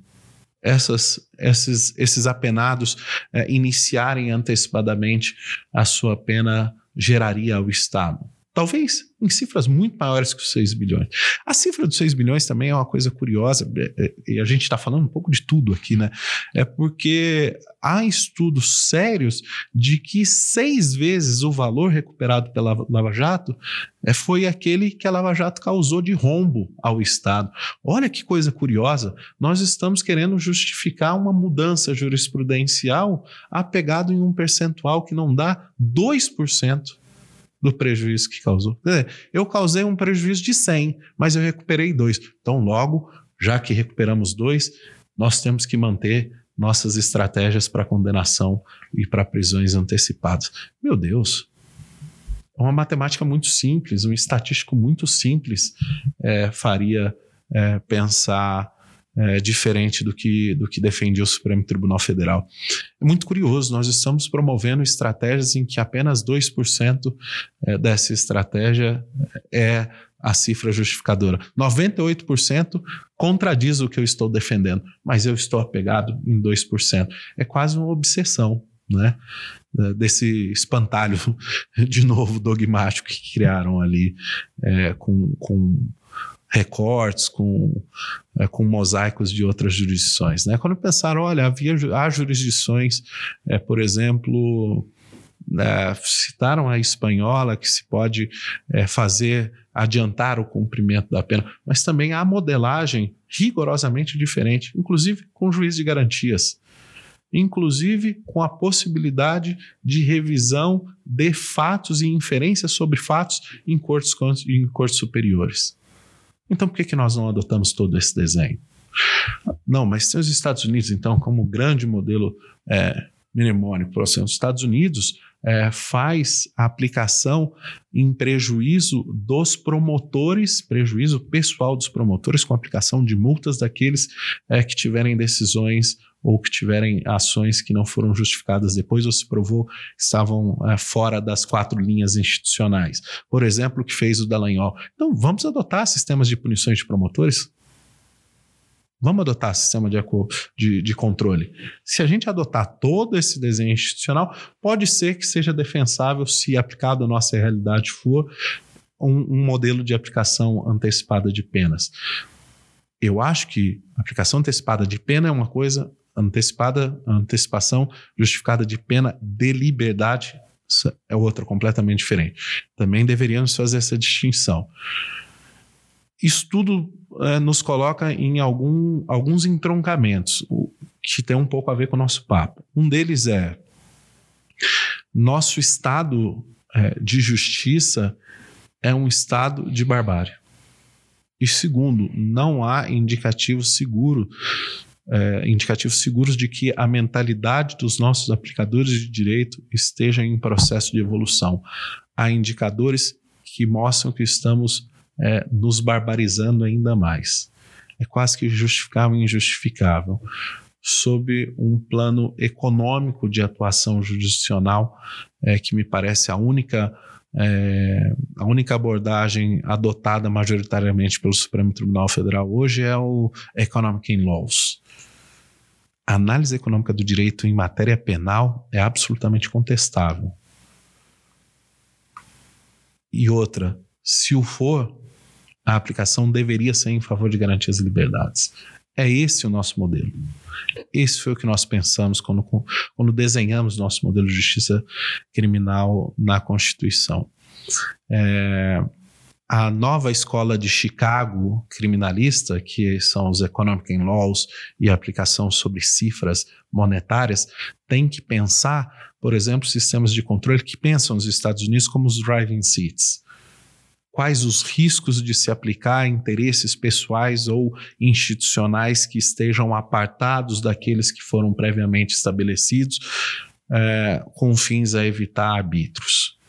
essas, esses, esses apenados é, iniciarem antecipadamente a sua pena geraria ao Estado? Talvez em cifras muito maiores que os 6 bilhões. A cifra dos 6 bilhões também é uma coisa curiosa, é, é, e a gente está falando um pouco de tudo aqui, né? É porque há estudos sérios de que seis vezes o valor recuperado pela Lava Jato é, foi aquele que a Lava Jato causou de rombo ao Estado. Olha que coisa curiosa, nós estamos querendo justificar uma mudança jurisprudencial apegado em um percentual que não dá 2% do prejuízo que causou. Eu causei um prejuízo de 100, mas eu recuperei dois. Então, logo, já que recuperamos dois, nós temos que manter nossas estratégias para condenação e para prisões antecipadas. Meu Deus, é uma matemática muito simples, um estatístico muito simples é, faria é, pensar é, diferente do que, do que defendia o Supremo Tribunal Federal. É muito curioso, nós estamos promovendo estratégias em que apenas 2% é, dessa estratégia é a cifra justificadora. 98% contradiz o que eu estou defendendo, mas eu estou apegado em 2%. É quase uma obsessão, né? desse espantalho [laughs] de novo dogmático que criaram ali é, com, com recortes, com, é, com mosaicos de outras jurisdições. Né? Quando pensaram, olha, havia, há jurisdições, é, por exemplo, é, citaram a espanhola, que se pode é, fazer adiantar o cumprimento da pena, mas também há modelagem rigorosamente diferente, inclusive com juiz de garantias, inclusive com a possibilidade de revisão de fatos e inferências sobre fatos em cortes, em cortes superiores. Então por que, que nós não adotamos todo esse desenho? Não, mas tem os Estados Unidos, então, como grande modelo é, mnemônico. Os Estados Unidos é, faz a aplicação em prejuízo dos promotores, prejuízo pessoal dos promotores, com aplicação de multas daqueles é, que tiverem decisões ou que tiverem ações que não foram justificadas depois ou se provou que estavam é, fora das quatro linhas institucionais. Por exemplo, o que fez o Dallagnol. Então, vamos adotar sistemas de punições de promotores? Vamos adotar sistema de, de, de, controle. Se a gente adotar todo esse desenho institucional, pode ser que seja defensável se aplicado à nossa realidade for um, um modelo de aplicação antecipada de penas. Eu acho que aplicação antecipada de pena é uma coisa, antecipada, antecipação justificada de pena de liberdade é outra completamente diferente. Também deveríamos fazer essa distinção. Isso tudo é, nos coloca em algum, alguns entroncamentos que tem um pouco a ver com o nosso papo. Um deles é nosso estado é, de justiça é um estado de barbárie. E segundo, não há indicativos seguros é, indicativos seguros de que a mentalidade dos nossos aplicadores de direito esteja em processo de evolução. Há indicadores que mostram que estamos é, nos barbarizando ainda mais. É quase que justificável e injustificável. Sob um plano econômico de atuação jurisdicional, é, que me parece a única, é, a única abordagem adotada majoritariamente pelo Supremo Tribunal Federal hoje é o Economic in Laws. A análise econômica do direito em matéria penal é absolutamente contestável. E outra, se o for, a aplicação deveria ser em favor de garantir as liberdades. É esse o nosso modelo. Esse foi o que nós pensamos quando, quando desenhamos nosso modelo de justiça criminal na Constituição. É, a nova escola de Chicago criminalista, que são os Economic Laws e a aplicação sobre cifras monetárias, tem que pensar, por exemplo, sistemas de controle que pensam nos Estados Unidos como os driving seats. Quais os riscos de se aplicar a interesses pessoais ou institucionais que estejam apartados daqueles que foram previamente estabelecidos, é, com fins a evitar arbitros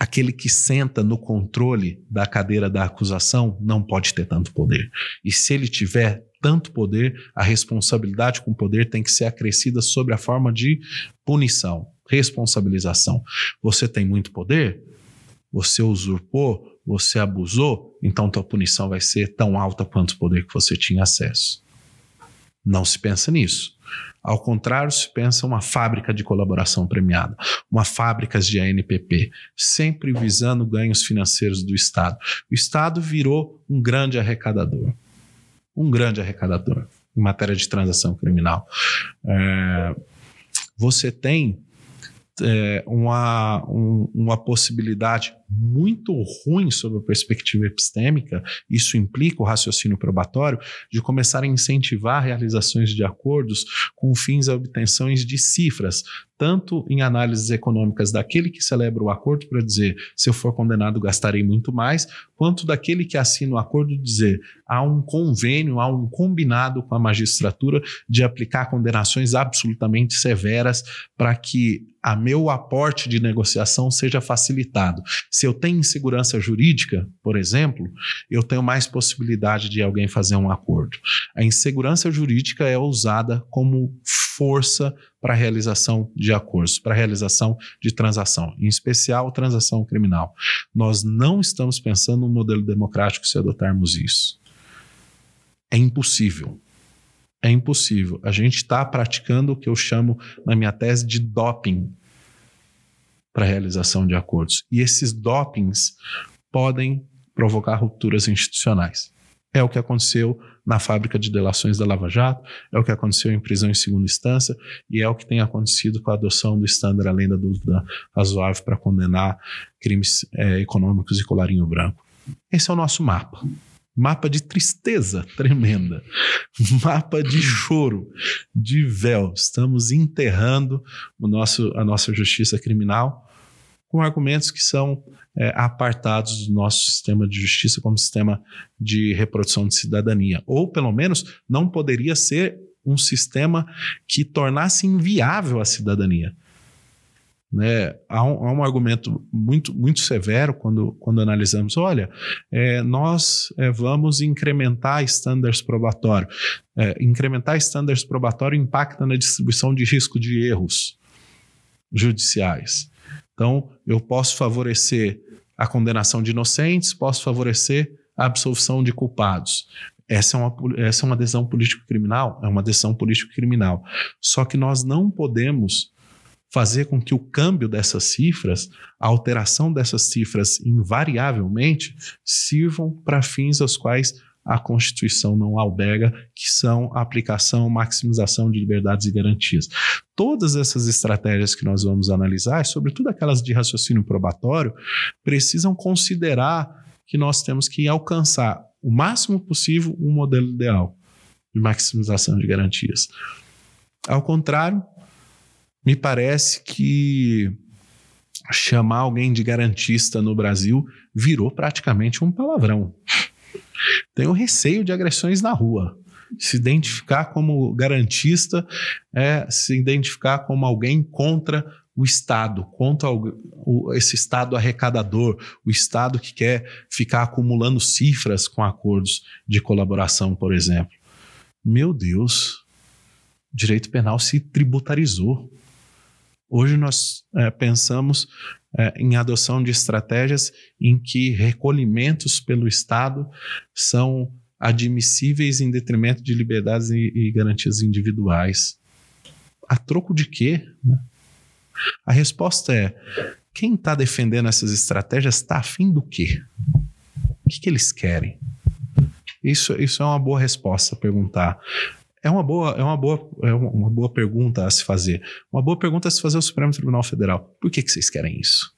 aquele que senta no controle da cadeira da acusação não pode ter tanto poder. E se ele tiver tanto poder, a responsabilidade com o poder tem que ser acrescida sobre a forma de punição, responsabilização. Você tem muito poder? Você usurpou? Você abusou? Então tua punição vai ser tão alta quanto o poder que você tinha acesso. Não se pensa nisso. Ao contrário, se pensa uma fábrica de colaboração premiada, uma fábrica de ANPP, sempre visando ganhos financeiros do Estado. O Estado virou um grande arrecadador. Um grande arrecadador em matéria de transação criminal. É, você tem é, uma, um, uma possibilidade muito ruim sob a perspectiva epistêmica, isso implica o raciocínio probatório, de começar a incentivar realizações de acordos com fins a obtenções de cifras, tanto em análises econômicas daquele que celebra o acordo para dizer se eu for condenado gastarei muito mais, quanto daquele que assina o acordo dizer há um convênio, há um combinado com a magistratura de aplicar condenações absolutamente severas para que a meu aporte de negociação seja facilitado. Se eu tenho insegurança jurídica, por exemplo, eu tenho mais possibilidade de alguém fazer um acordo. A insegurança jurídica é usada como força para a realização de acordos, para a realização de transação, em especial transação criminal. Nós não estamos pensando num modelo democrático se adotarmos isso. É impossível. É impossível. A gente está praticando o que eu chamo na minha tese de doping para a realização de acordos. E esses dopings podem provocar rupturas institucionais. É o que aconteceu na fábrica de delações da Lava Jato, é o que aconteceu em prisão em segunda instância e é o que tem acontecido com a adoção do estándar além da dúvida razoável para condenar crimes é, econômicos e colarinho branco. Esse é o nosso mapa. Mapa de tristeza [laughs] tremenda, mapa de choro, de véu. Estamos enterrando o nosso, a nossa justiça criminal com argumentos que são é, apartados do nosso sistema de justiça como sistema de reprodução de cidadania. Ou, pelo menos, não poderia ser um sistema que tornasse inviável a cidadania. Né? Há, um, há um argumento muito, muito severo quando, quando analisamos: olha, é, nós é, vamos incrementar estándares probatórios. É, incrementar estándares probatórios impacta na distribuição de risco de erros judiciais. Então, eu posso favorecer a condenação de inocentes, posso favorecer a absolvição de culpados. Essa é uma, essa é uma decisão político-criminal, é uma decisão político-criminal. Só que nós não podemos fazer com que o câmbio dessas cifras, a alteração dessas cifras invariavelmente, sirvam para fins aos quais a Constituição não alberga, que são a aplicação, maximização de liberdades e garantias. Todas essas estratégias que nós vamos analisar, sobretudo aquelas de raciocínio probatório, precisam considerar que nós temos que alcançar o máximo possível um modelo ideal de maximização de garantias. Ao contrário, me parece que chamar alguém de garantista no Brasil virou praticamente um palavrão. Tenho receio de agressões na rua. Se identificar como garantista é se identificar como alguém contra o Estado, contra o, esse Estado arrecadador, o Estado que quer ficar acumulando cifras com acordos de colaboração, por exemplo. Meu Deus, direito penal se tributarizou. Hoje nós é, pensamos é, em adoção de estratégias em que recolhimentos pelo Estado são admissíveis em detrimento de liberdades e, e garantias individuais. A troco de quê? Né? A resposta é: quem está defendendo essas estratégias está afim do quê? O que, que eles querem? Isso, isso é uma boa resposta perguntar. É uma boa, é uma boa, é uma boa pergunta a se fazer. Uma boa pergunta a se fazer ao Supremo Tribunal Federal. Por que, que vocês querem isso?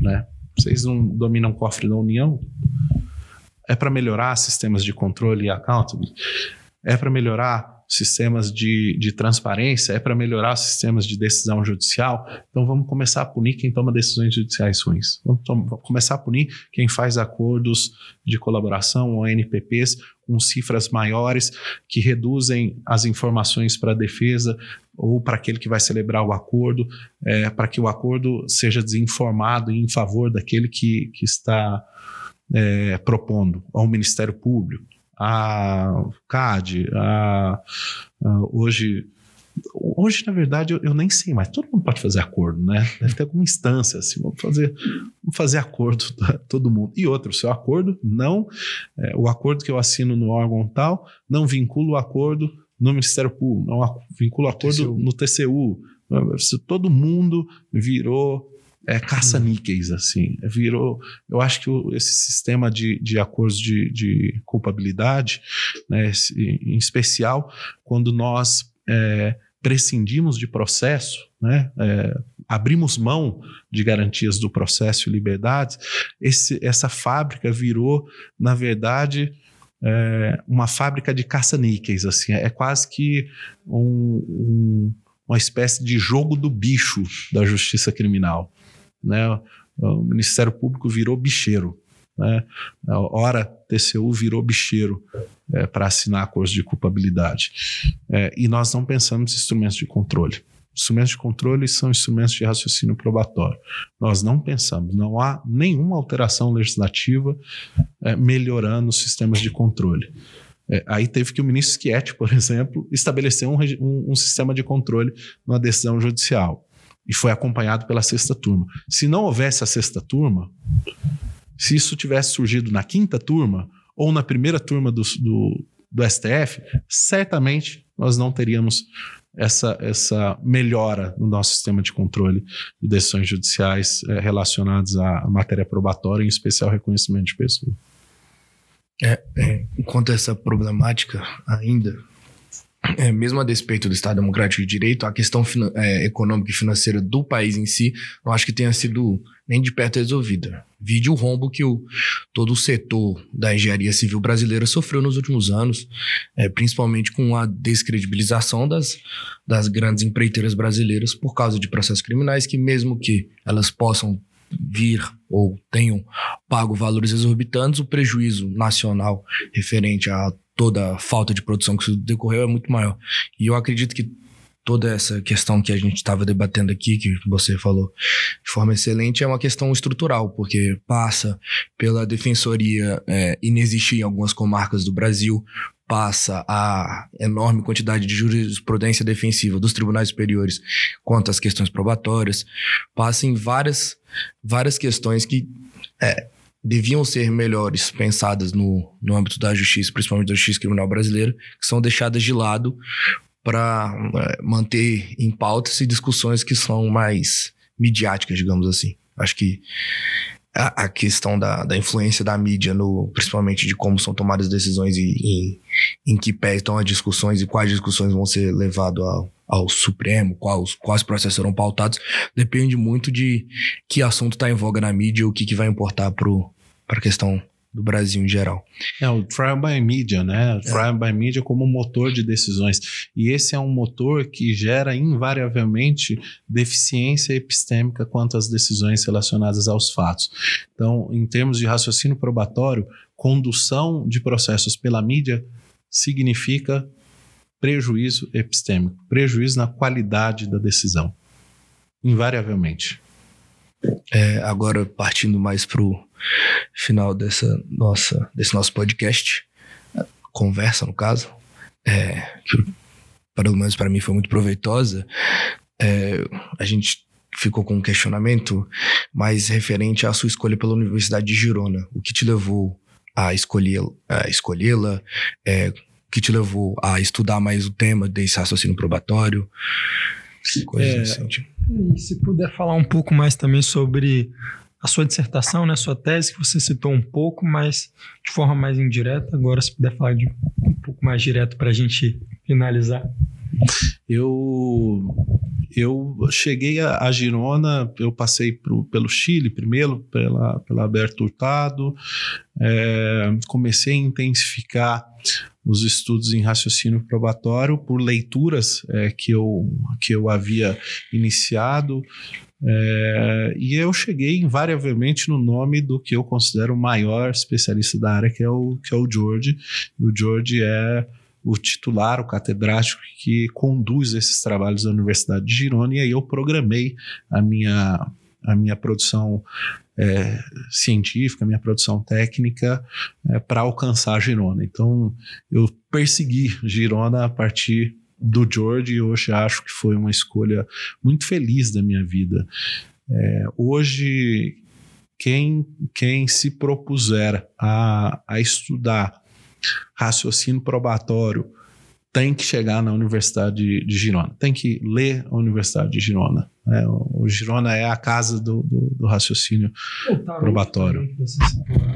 Né? Vocês não dominam o cofre da União? É para melhorar sistemas de controle e accountability? É para melhorar sistemas de, de transparência, é para melhorar sistemas de decisão judicial. Então vamos começar a punir quem toma decisões judiciais ruins. Vamos, vamos começar a punir quem faz acordos de colaboração ou NPPs com cifras maiores que reduzem as informações para a defesa ou para aquele que vai celebrar o acordo, é, para que o acordo seja desinformado em favor daquele que, que está é, propondo ao Ministério Público a CAD, a, a, hoje. Hoje, na verdade, eu, eu, nem sei mais. Todo mundo pode fazer acordo, né? Deve ter alguma instância assim. Vamos fazer, vamos fazer acordo, todo mundo. E outro, o seu acordo não. É, o acordo que eu assino no órgão tal não vincula o acordo no Ministério Público, não vincula o acordo TCU. no TCU. Todo mundo virou é, caça-níqueis, assim. Virou. Eu acho que o, esse sistema de, de acordos de, de culpabilidade, né, esse, em especial, quando nós é, prescindimos de processo, né, é, abrimos mão de garantias do processo e liberdades, esse, essa fábrica virou, na verdade, é, uma fábrica de caça-níqueis, assim, é quase que um, um, uma espécie de jogo do bicho da justiça criminal né? O Ministério Público virou bicheiro. Né? A hora TCU virou bicheiro é, para assinar acordos de culpabilidade. É, e nós não pensamos em instrumentos de controle. Instrumentos de controle são instrumentos de raciocínio probatório. Nós não pensamos, não há nenhuma alteração legislativa é, melhorando os sistemas de controle. É, aí teve que o ministro Schietti, por exemplo, estabelecer um, um, um sistema de controle numa decisão judicial e foi acompanhado pela sexta turma. Se não houvesse a sexta turma, se isso tivesse surgido na quinta turma ou na primeira turma do, do, do STF, certamente nós não teríamos essa, essa melhora no nosso sistema de controle de decisões judiciais é, relacionadas à matéria probatória, em especial reconhecimento de pessoa. É, é, enquanto essa problemática ainda é, mesmo a despeito do Estado Democrático de Direito, a questão é, econômica e financeira do país em si, não acho que tenha sido nem de perto resolvida. Vide o rombo que o, todo o setor da engenharia civil brasileira sofreu nos últimos anos, é, principalmente com a descredibilização das, das grandes empreiteiras brasileiras por causa de processos criminais que, mesmo que elas possam vir ou tenham pago valores exorbitantes, o prejuízo nacional referente a toda a falta de produção que decorreu é muito maior. E eu acredito que toda essa questão que a gente estava debatendo aqui, que você falou de forma excelente, é uma questão estrutural, porque passa pela defensoria é, inexistir em algumas comarcas do Brasil, passa a enorme quantidade de jurisprudência defensiva dos tribunais superiores quanto às questões probatórias, passa em várias, várias questões que é, deviam ser melhores pensadas no, no âmbito da justiça, principalmente da justiça criminal brasileira, que são deixadas de lado para é, manter em pautas e discussões que são mais midiáticas, digamos assim. Acho que a, a questão da, da, influência da mídia, no, principalmente de como são tomadas decisões e, e em que pé estão as discussões e quais discussões vão ser levadas ao, ao Supremo, quais, quais processos serão pautados, depende muito de que assunto está em voga na mídia, o que, que vai importar para a questão do Brasil em geral. É o trial by media, né? O trial é. by media como motor de decisões. E esse é um motor que gera invariavelmente deficiência epistêmica quanto às decisões relacionadas aos fatos. Então, em termos de raciocínio probatório, condução de processos pela mídia significa prejuízo epistêmico, prejuízo na qualidade da decisão, invariavelmente. É, agora, partindo mais para o final dessa nossa, desse nosso podcast, conversa, no caso, é, que pelo menos para mim foi muito proveitosa, é, a gente ficou com um questionamento mais referente à sua escolha pela Universidade de Girona. O que te levou a escolhê-la? Escolhê é, o que te levou a estudar mais o tema desse raciocínio probatório? Coisas é, assim. Tipo. E se puder falar um pouco mais também sobre a sua dissertação, né, sua tese, que você citou um pouco, mas de forma mais indireta. Agora, se puder falar de um pouco mais direto para a gente finalizar. Eu eu cheguei a, a, Girona, eu passei pro, pelo Chile primeiro, pela, pela Alberto Hurtado, é, comecei a intensificar os estudos em raciocínio probatório por leituras é, que, eu, que eu havia iniciado. É, e eu cheguei invariavelmente no nome do que eu considero o maior especialista da área, que é o, que é o George. E o George é o titular, o catedrático que conduz esses trabalhos da Universidade de Girona, e aí eu programei a minha, a minha produção é, científica, minha produção técnica é, para alcançar Girona. Então, eu persegui Girona a partir do George e hoje acho que foi uma escolha muito feliz da minha vida. É, hoje, quem, quem se propuser a, a estudar raciocínio probatório, tem que chegar na Universidade de Girona, tem que ler a Universidade de Girona. Né? O Girona é a casa do, do, do raciocínio o probatório.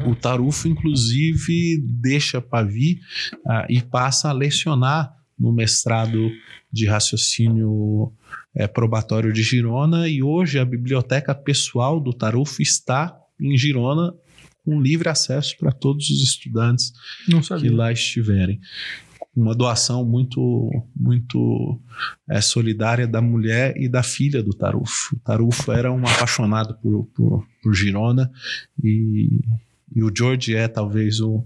O Tarufo, inclusive, deixa Pavi uh, e passa a lecionar no mestrado de raciocínio é, probatório de Girona, e hoje a biblioteca pessoal do Tarufo está em Girona com livre acesso para todos os estudantes que lá estiverem. Uma doação muito, muito é, solidária da mulher e da filha do Tarufo. O Tarufo era um apaixonado por, por, por Girona e, e o George é talvez o,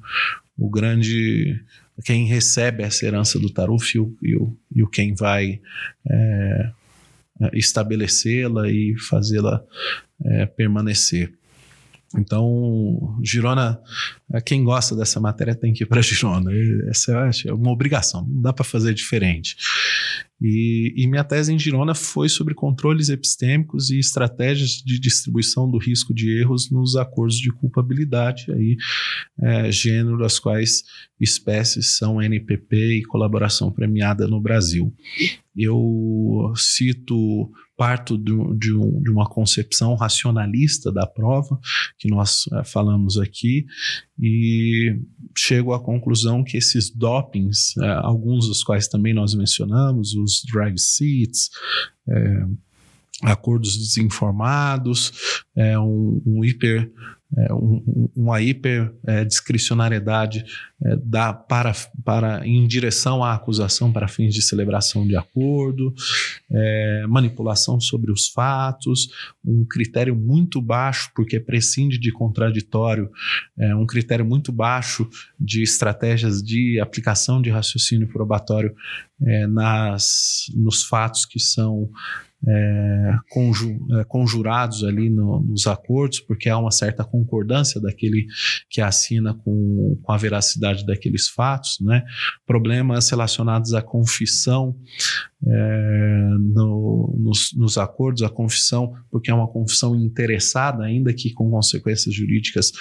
o grande quem recebe essa herança do Tarufo e o, e o, e o quem vai é, estabelecê-la e fazê-la é, permanecer. Então, Girona, quem gosta dessa matéria tem que ir para [laughs] Girona. Essa é uma obrigação, não dá para fazer diferente. E, e, minha tese em Girona foi sobre controles epistêmicos e estratégias de distribuição do risco de erros nos acordos de culpabilidade, aí, é, gênero das quais espécies são NPP e colaboração premiada no Brasil. Eu cito parto de, de, um, de, uma concepção racionalista da prova, que nós é, falamos aqui, e chego à conclusão que esses dopings, é, alguns dos quais também nós mencionamos, os drive seats, é, acordos desinformados, é, um, um hiper é, um, uma hiper é, discricionariedade é, da, para, para, em direção à acusação para fins de celebração de acordo, é, manipulação sobre os fatos, um critério muito baixo, porque prescinde de contraditório, é, um critério muito baixo de estratégias de aplicação de raciocínio probatório é, nas, nos fatos que são é, conju, é, conjurados ali no, nos acordos, porque há uma certa concordância daquele que assina com, com a veracidade daqueles fatos, né? Problemas relacionados à confissão é, no, nos, nos, acordos, a confissão, porque é uma confissão interessada, ainda que com consequências jurídicas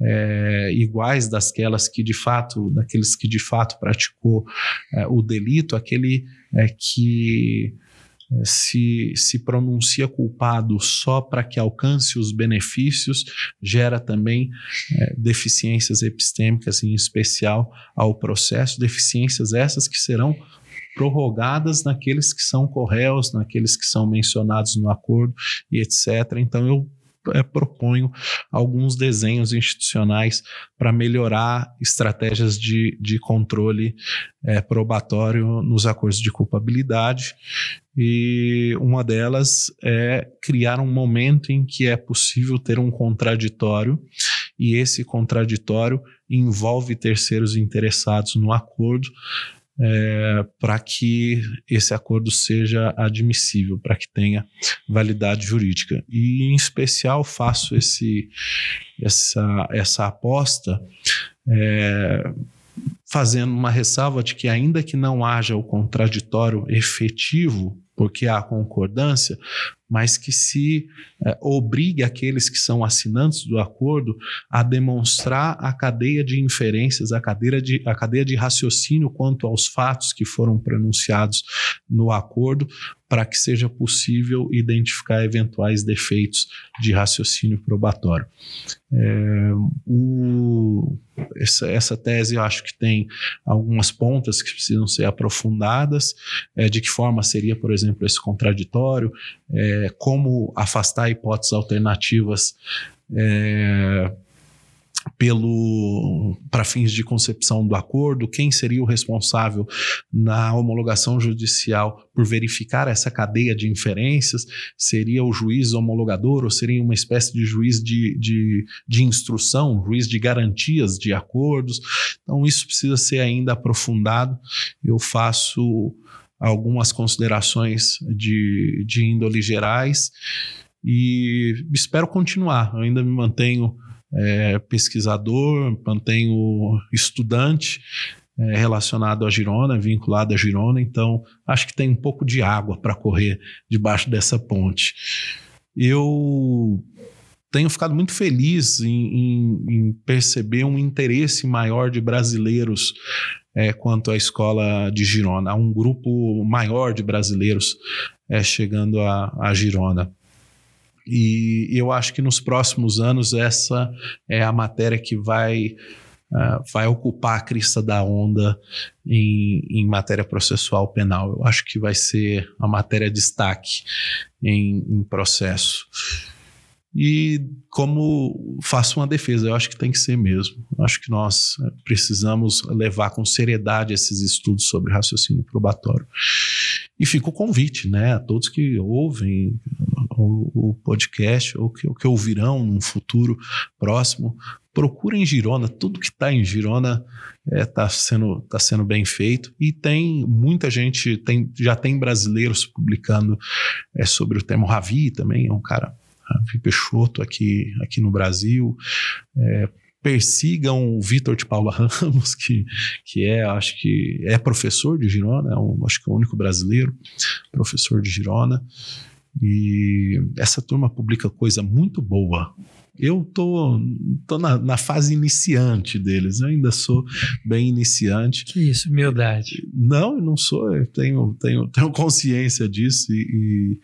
é, iguais dasquelas que de fato, daqueles que de fato praticou é, o delito, aquele é, que se, se pronuncia culpado só para que alcance os benefícios, gera também é, deficiências epistêmicas, em especial ao processo, deficiências essas que serão prorrogadas naqueles que são correios, naqueles que são mencionados no acordo e etc. Então eu é, proponho alguns desenhos institucionais para melhorar estratégias de, de controle é, probatório nos acordos de culpabilidade. E uma delas é criar um momento em que é possível ter um contraditório, e esse contraditório envolve terceiros interessados no acordo, é, para que esse acordo seja admissível, para que tenha validade jurídica. E, em especial, faço esse, essa, essa aposta. É, fazendo uma ressalva de que, ainda que não haja o contraditório efetivo porque há concordância, mas que se é, obrigue aqueles que são assinantes do acordo a demonstrar a cadeia de inferências, a, cadeia de, a cadeia de raciocínio quanto aos fatos que foram pronunciados no acordo, para que seja possível identificar eventuais defeitos de raciocínio probatório. É, o, essa, essa, tese eu acho que tem algumas pontas que precisam ser aprofundadas. É, de que forma seria, por exemplo, esse contraditório? É, como afastar hipóteses alternativas? É, pelo para fins de concepção do acordo, quem seria o responsável na homologação judicial por verificar essa cadeia de inferências? Seria o juiz homologador ou seria uma espécie de juiz de, de, de instrução, juiz de garantias de acordos? Então, isso precisa ser ainda aprofundado. Eu faço algumas considerações de, de índole gerais e espero continuar. Eu ainda me mantenho é, pesquisador, mantenho estudante é, relacionado à Girona, vinculado à Girona, então acho que tem um pouco de água para correr debaixo dessa ponte. Eu tenho ficado muito feliz em, em, em perceber um interesse maior de brasileiros é, quanto à escola de Girona. Um grupo maior de brasileiros é, chegando a, a Girona. E eu acho que nos próximos anos essa é a matéria que vai, uh, vai ocupar a crista da onda em, em matéria processual penal. Eu acho que vai ser a matéria destaque em, em processo. E como faço uma defesa, eu acho que tem que ser mesmo. Eu acho que nós eh, precisamos levar com seriedade esses estudos sobre raciocínio probatório. E fica o convite, né, a todos que ouvem o, o podcast ou que, que ouvirão num futuro próximo, procurem Girona, tudo que está em Girona está é, tá sendo, tá sendo bem feito e tem muita gente, tem, já tem brasileiros publicando é, sobre o tema. Ravi também é um cara Peixoto aqui, aqui no Brasil. É, persigam o Vitor de Paula [laughs] Ramos, que, que é, acho que é professor de Girona, é um, acho que é o único brasileiro professor de Girona. E essa turma publica coisa muito boa. Eu tô, tô na, na fase iniciante deles, eu ainda sou bem iniciante. Que isso, humildade. Não, eu não sou, eu tenho, tenho, tenho consciência disso e, e,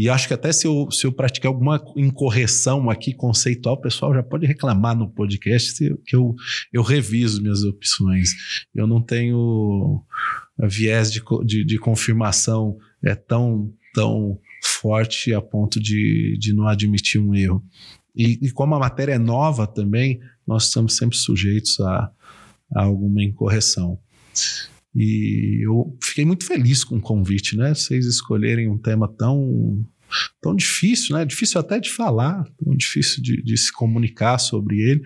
e acho que até se eu, se eu praticar alguma incorreção aqui conceitual, o pessoal já pode reclamar no podcast que eu, eu reviso minhas opções. Eu não tenho viés de, de, de confirmação é tão, tão forte a ponto de, de não admitir um erro. E, e, como a matéria é nova também, nós estamos sempre sujeitos a, a alguma incorreção. E eu fiquei muito feliz com o convite, né? Vocês escolherem um tema tão tão difícil, né? Difícil até de falar, tão difícil de, de, se comunicar sobre ele,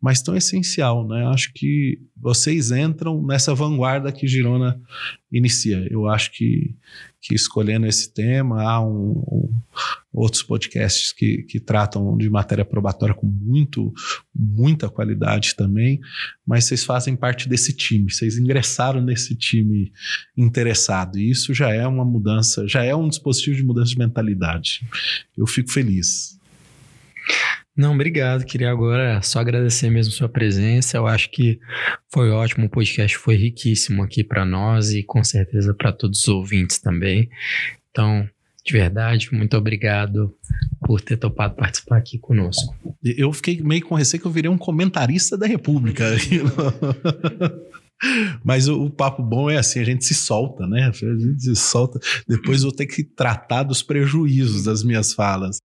mas tão essencial, né? Acho que vocês entram nessa vanguarda que Girona inicia. Eu acho que, que escolhendo esse tema, há um, um, outros podcasts que, que tratam de matéria probatória com muito, muita qualidade também, mas vocês fazem parte desse time, vocês ingressaram nesse time interessado, e isso já é uma mudança, já é um dispositivo de mudança de mentalidade. Eu fico feliz. Não, obrigado. Queria agora só agradecer mesmo sua presença. Eu acho que foi ótimo, o podcast foi riquíssimo aqui para nós e com certeza para todos os ouvintes também. Então, de verdade, muito obrigado por ter topado participar aqui conosco. Eu fiquei meio com receio que eu virei um comentarista da República. [laughs] Mas o, o, papo bom é assim, a gente se solta, né? A gente se solta. Depois vou ter que tratar dos prejuízos das minhas falas.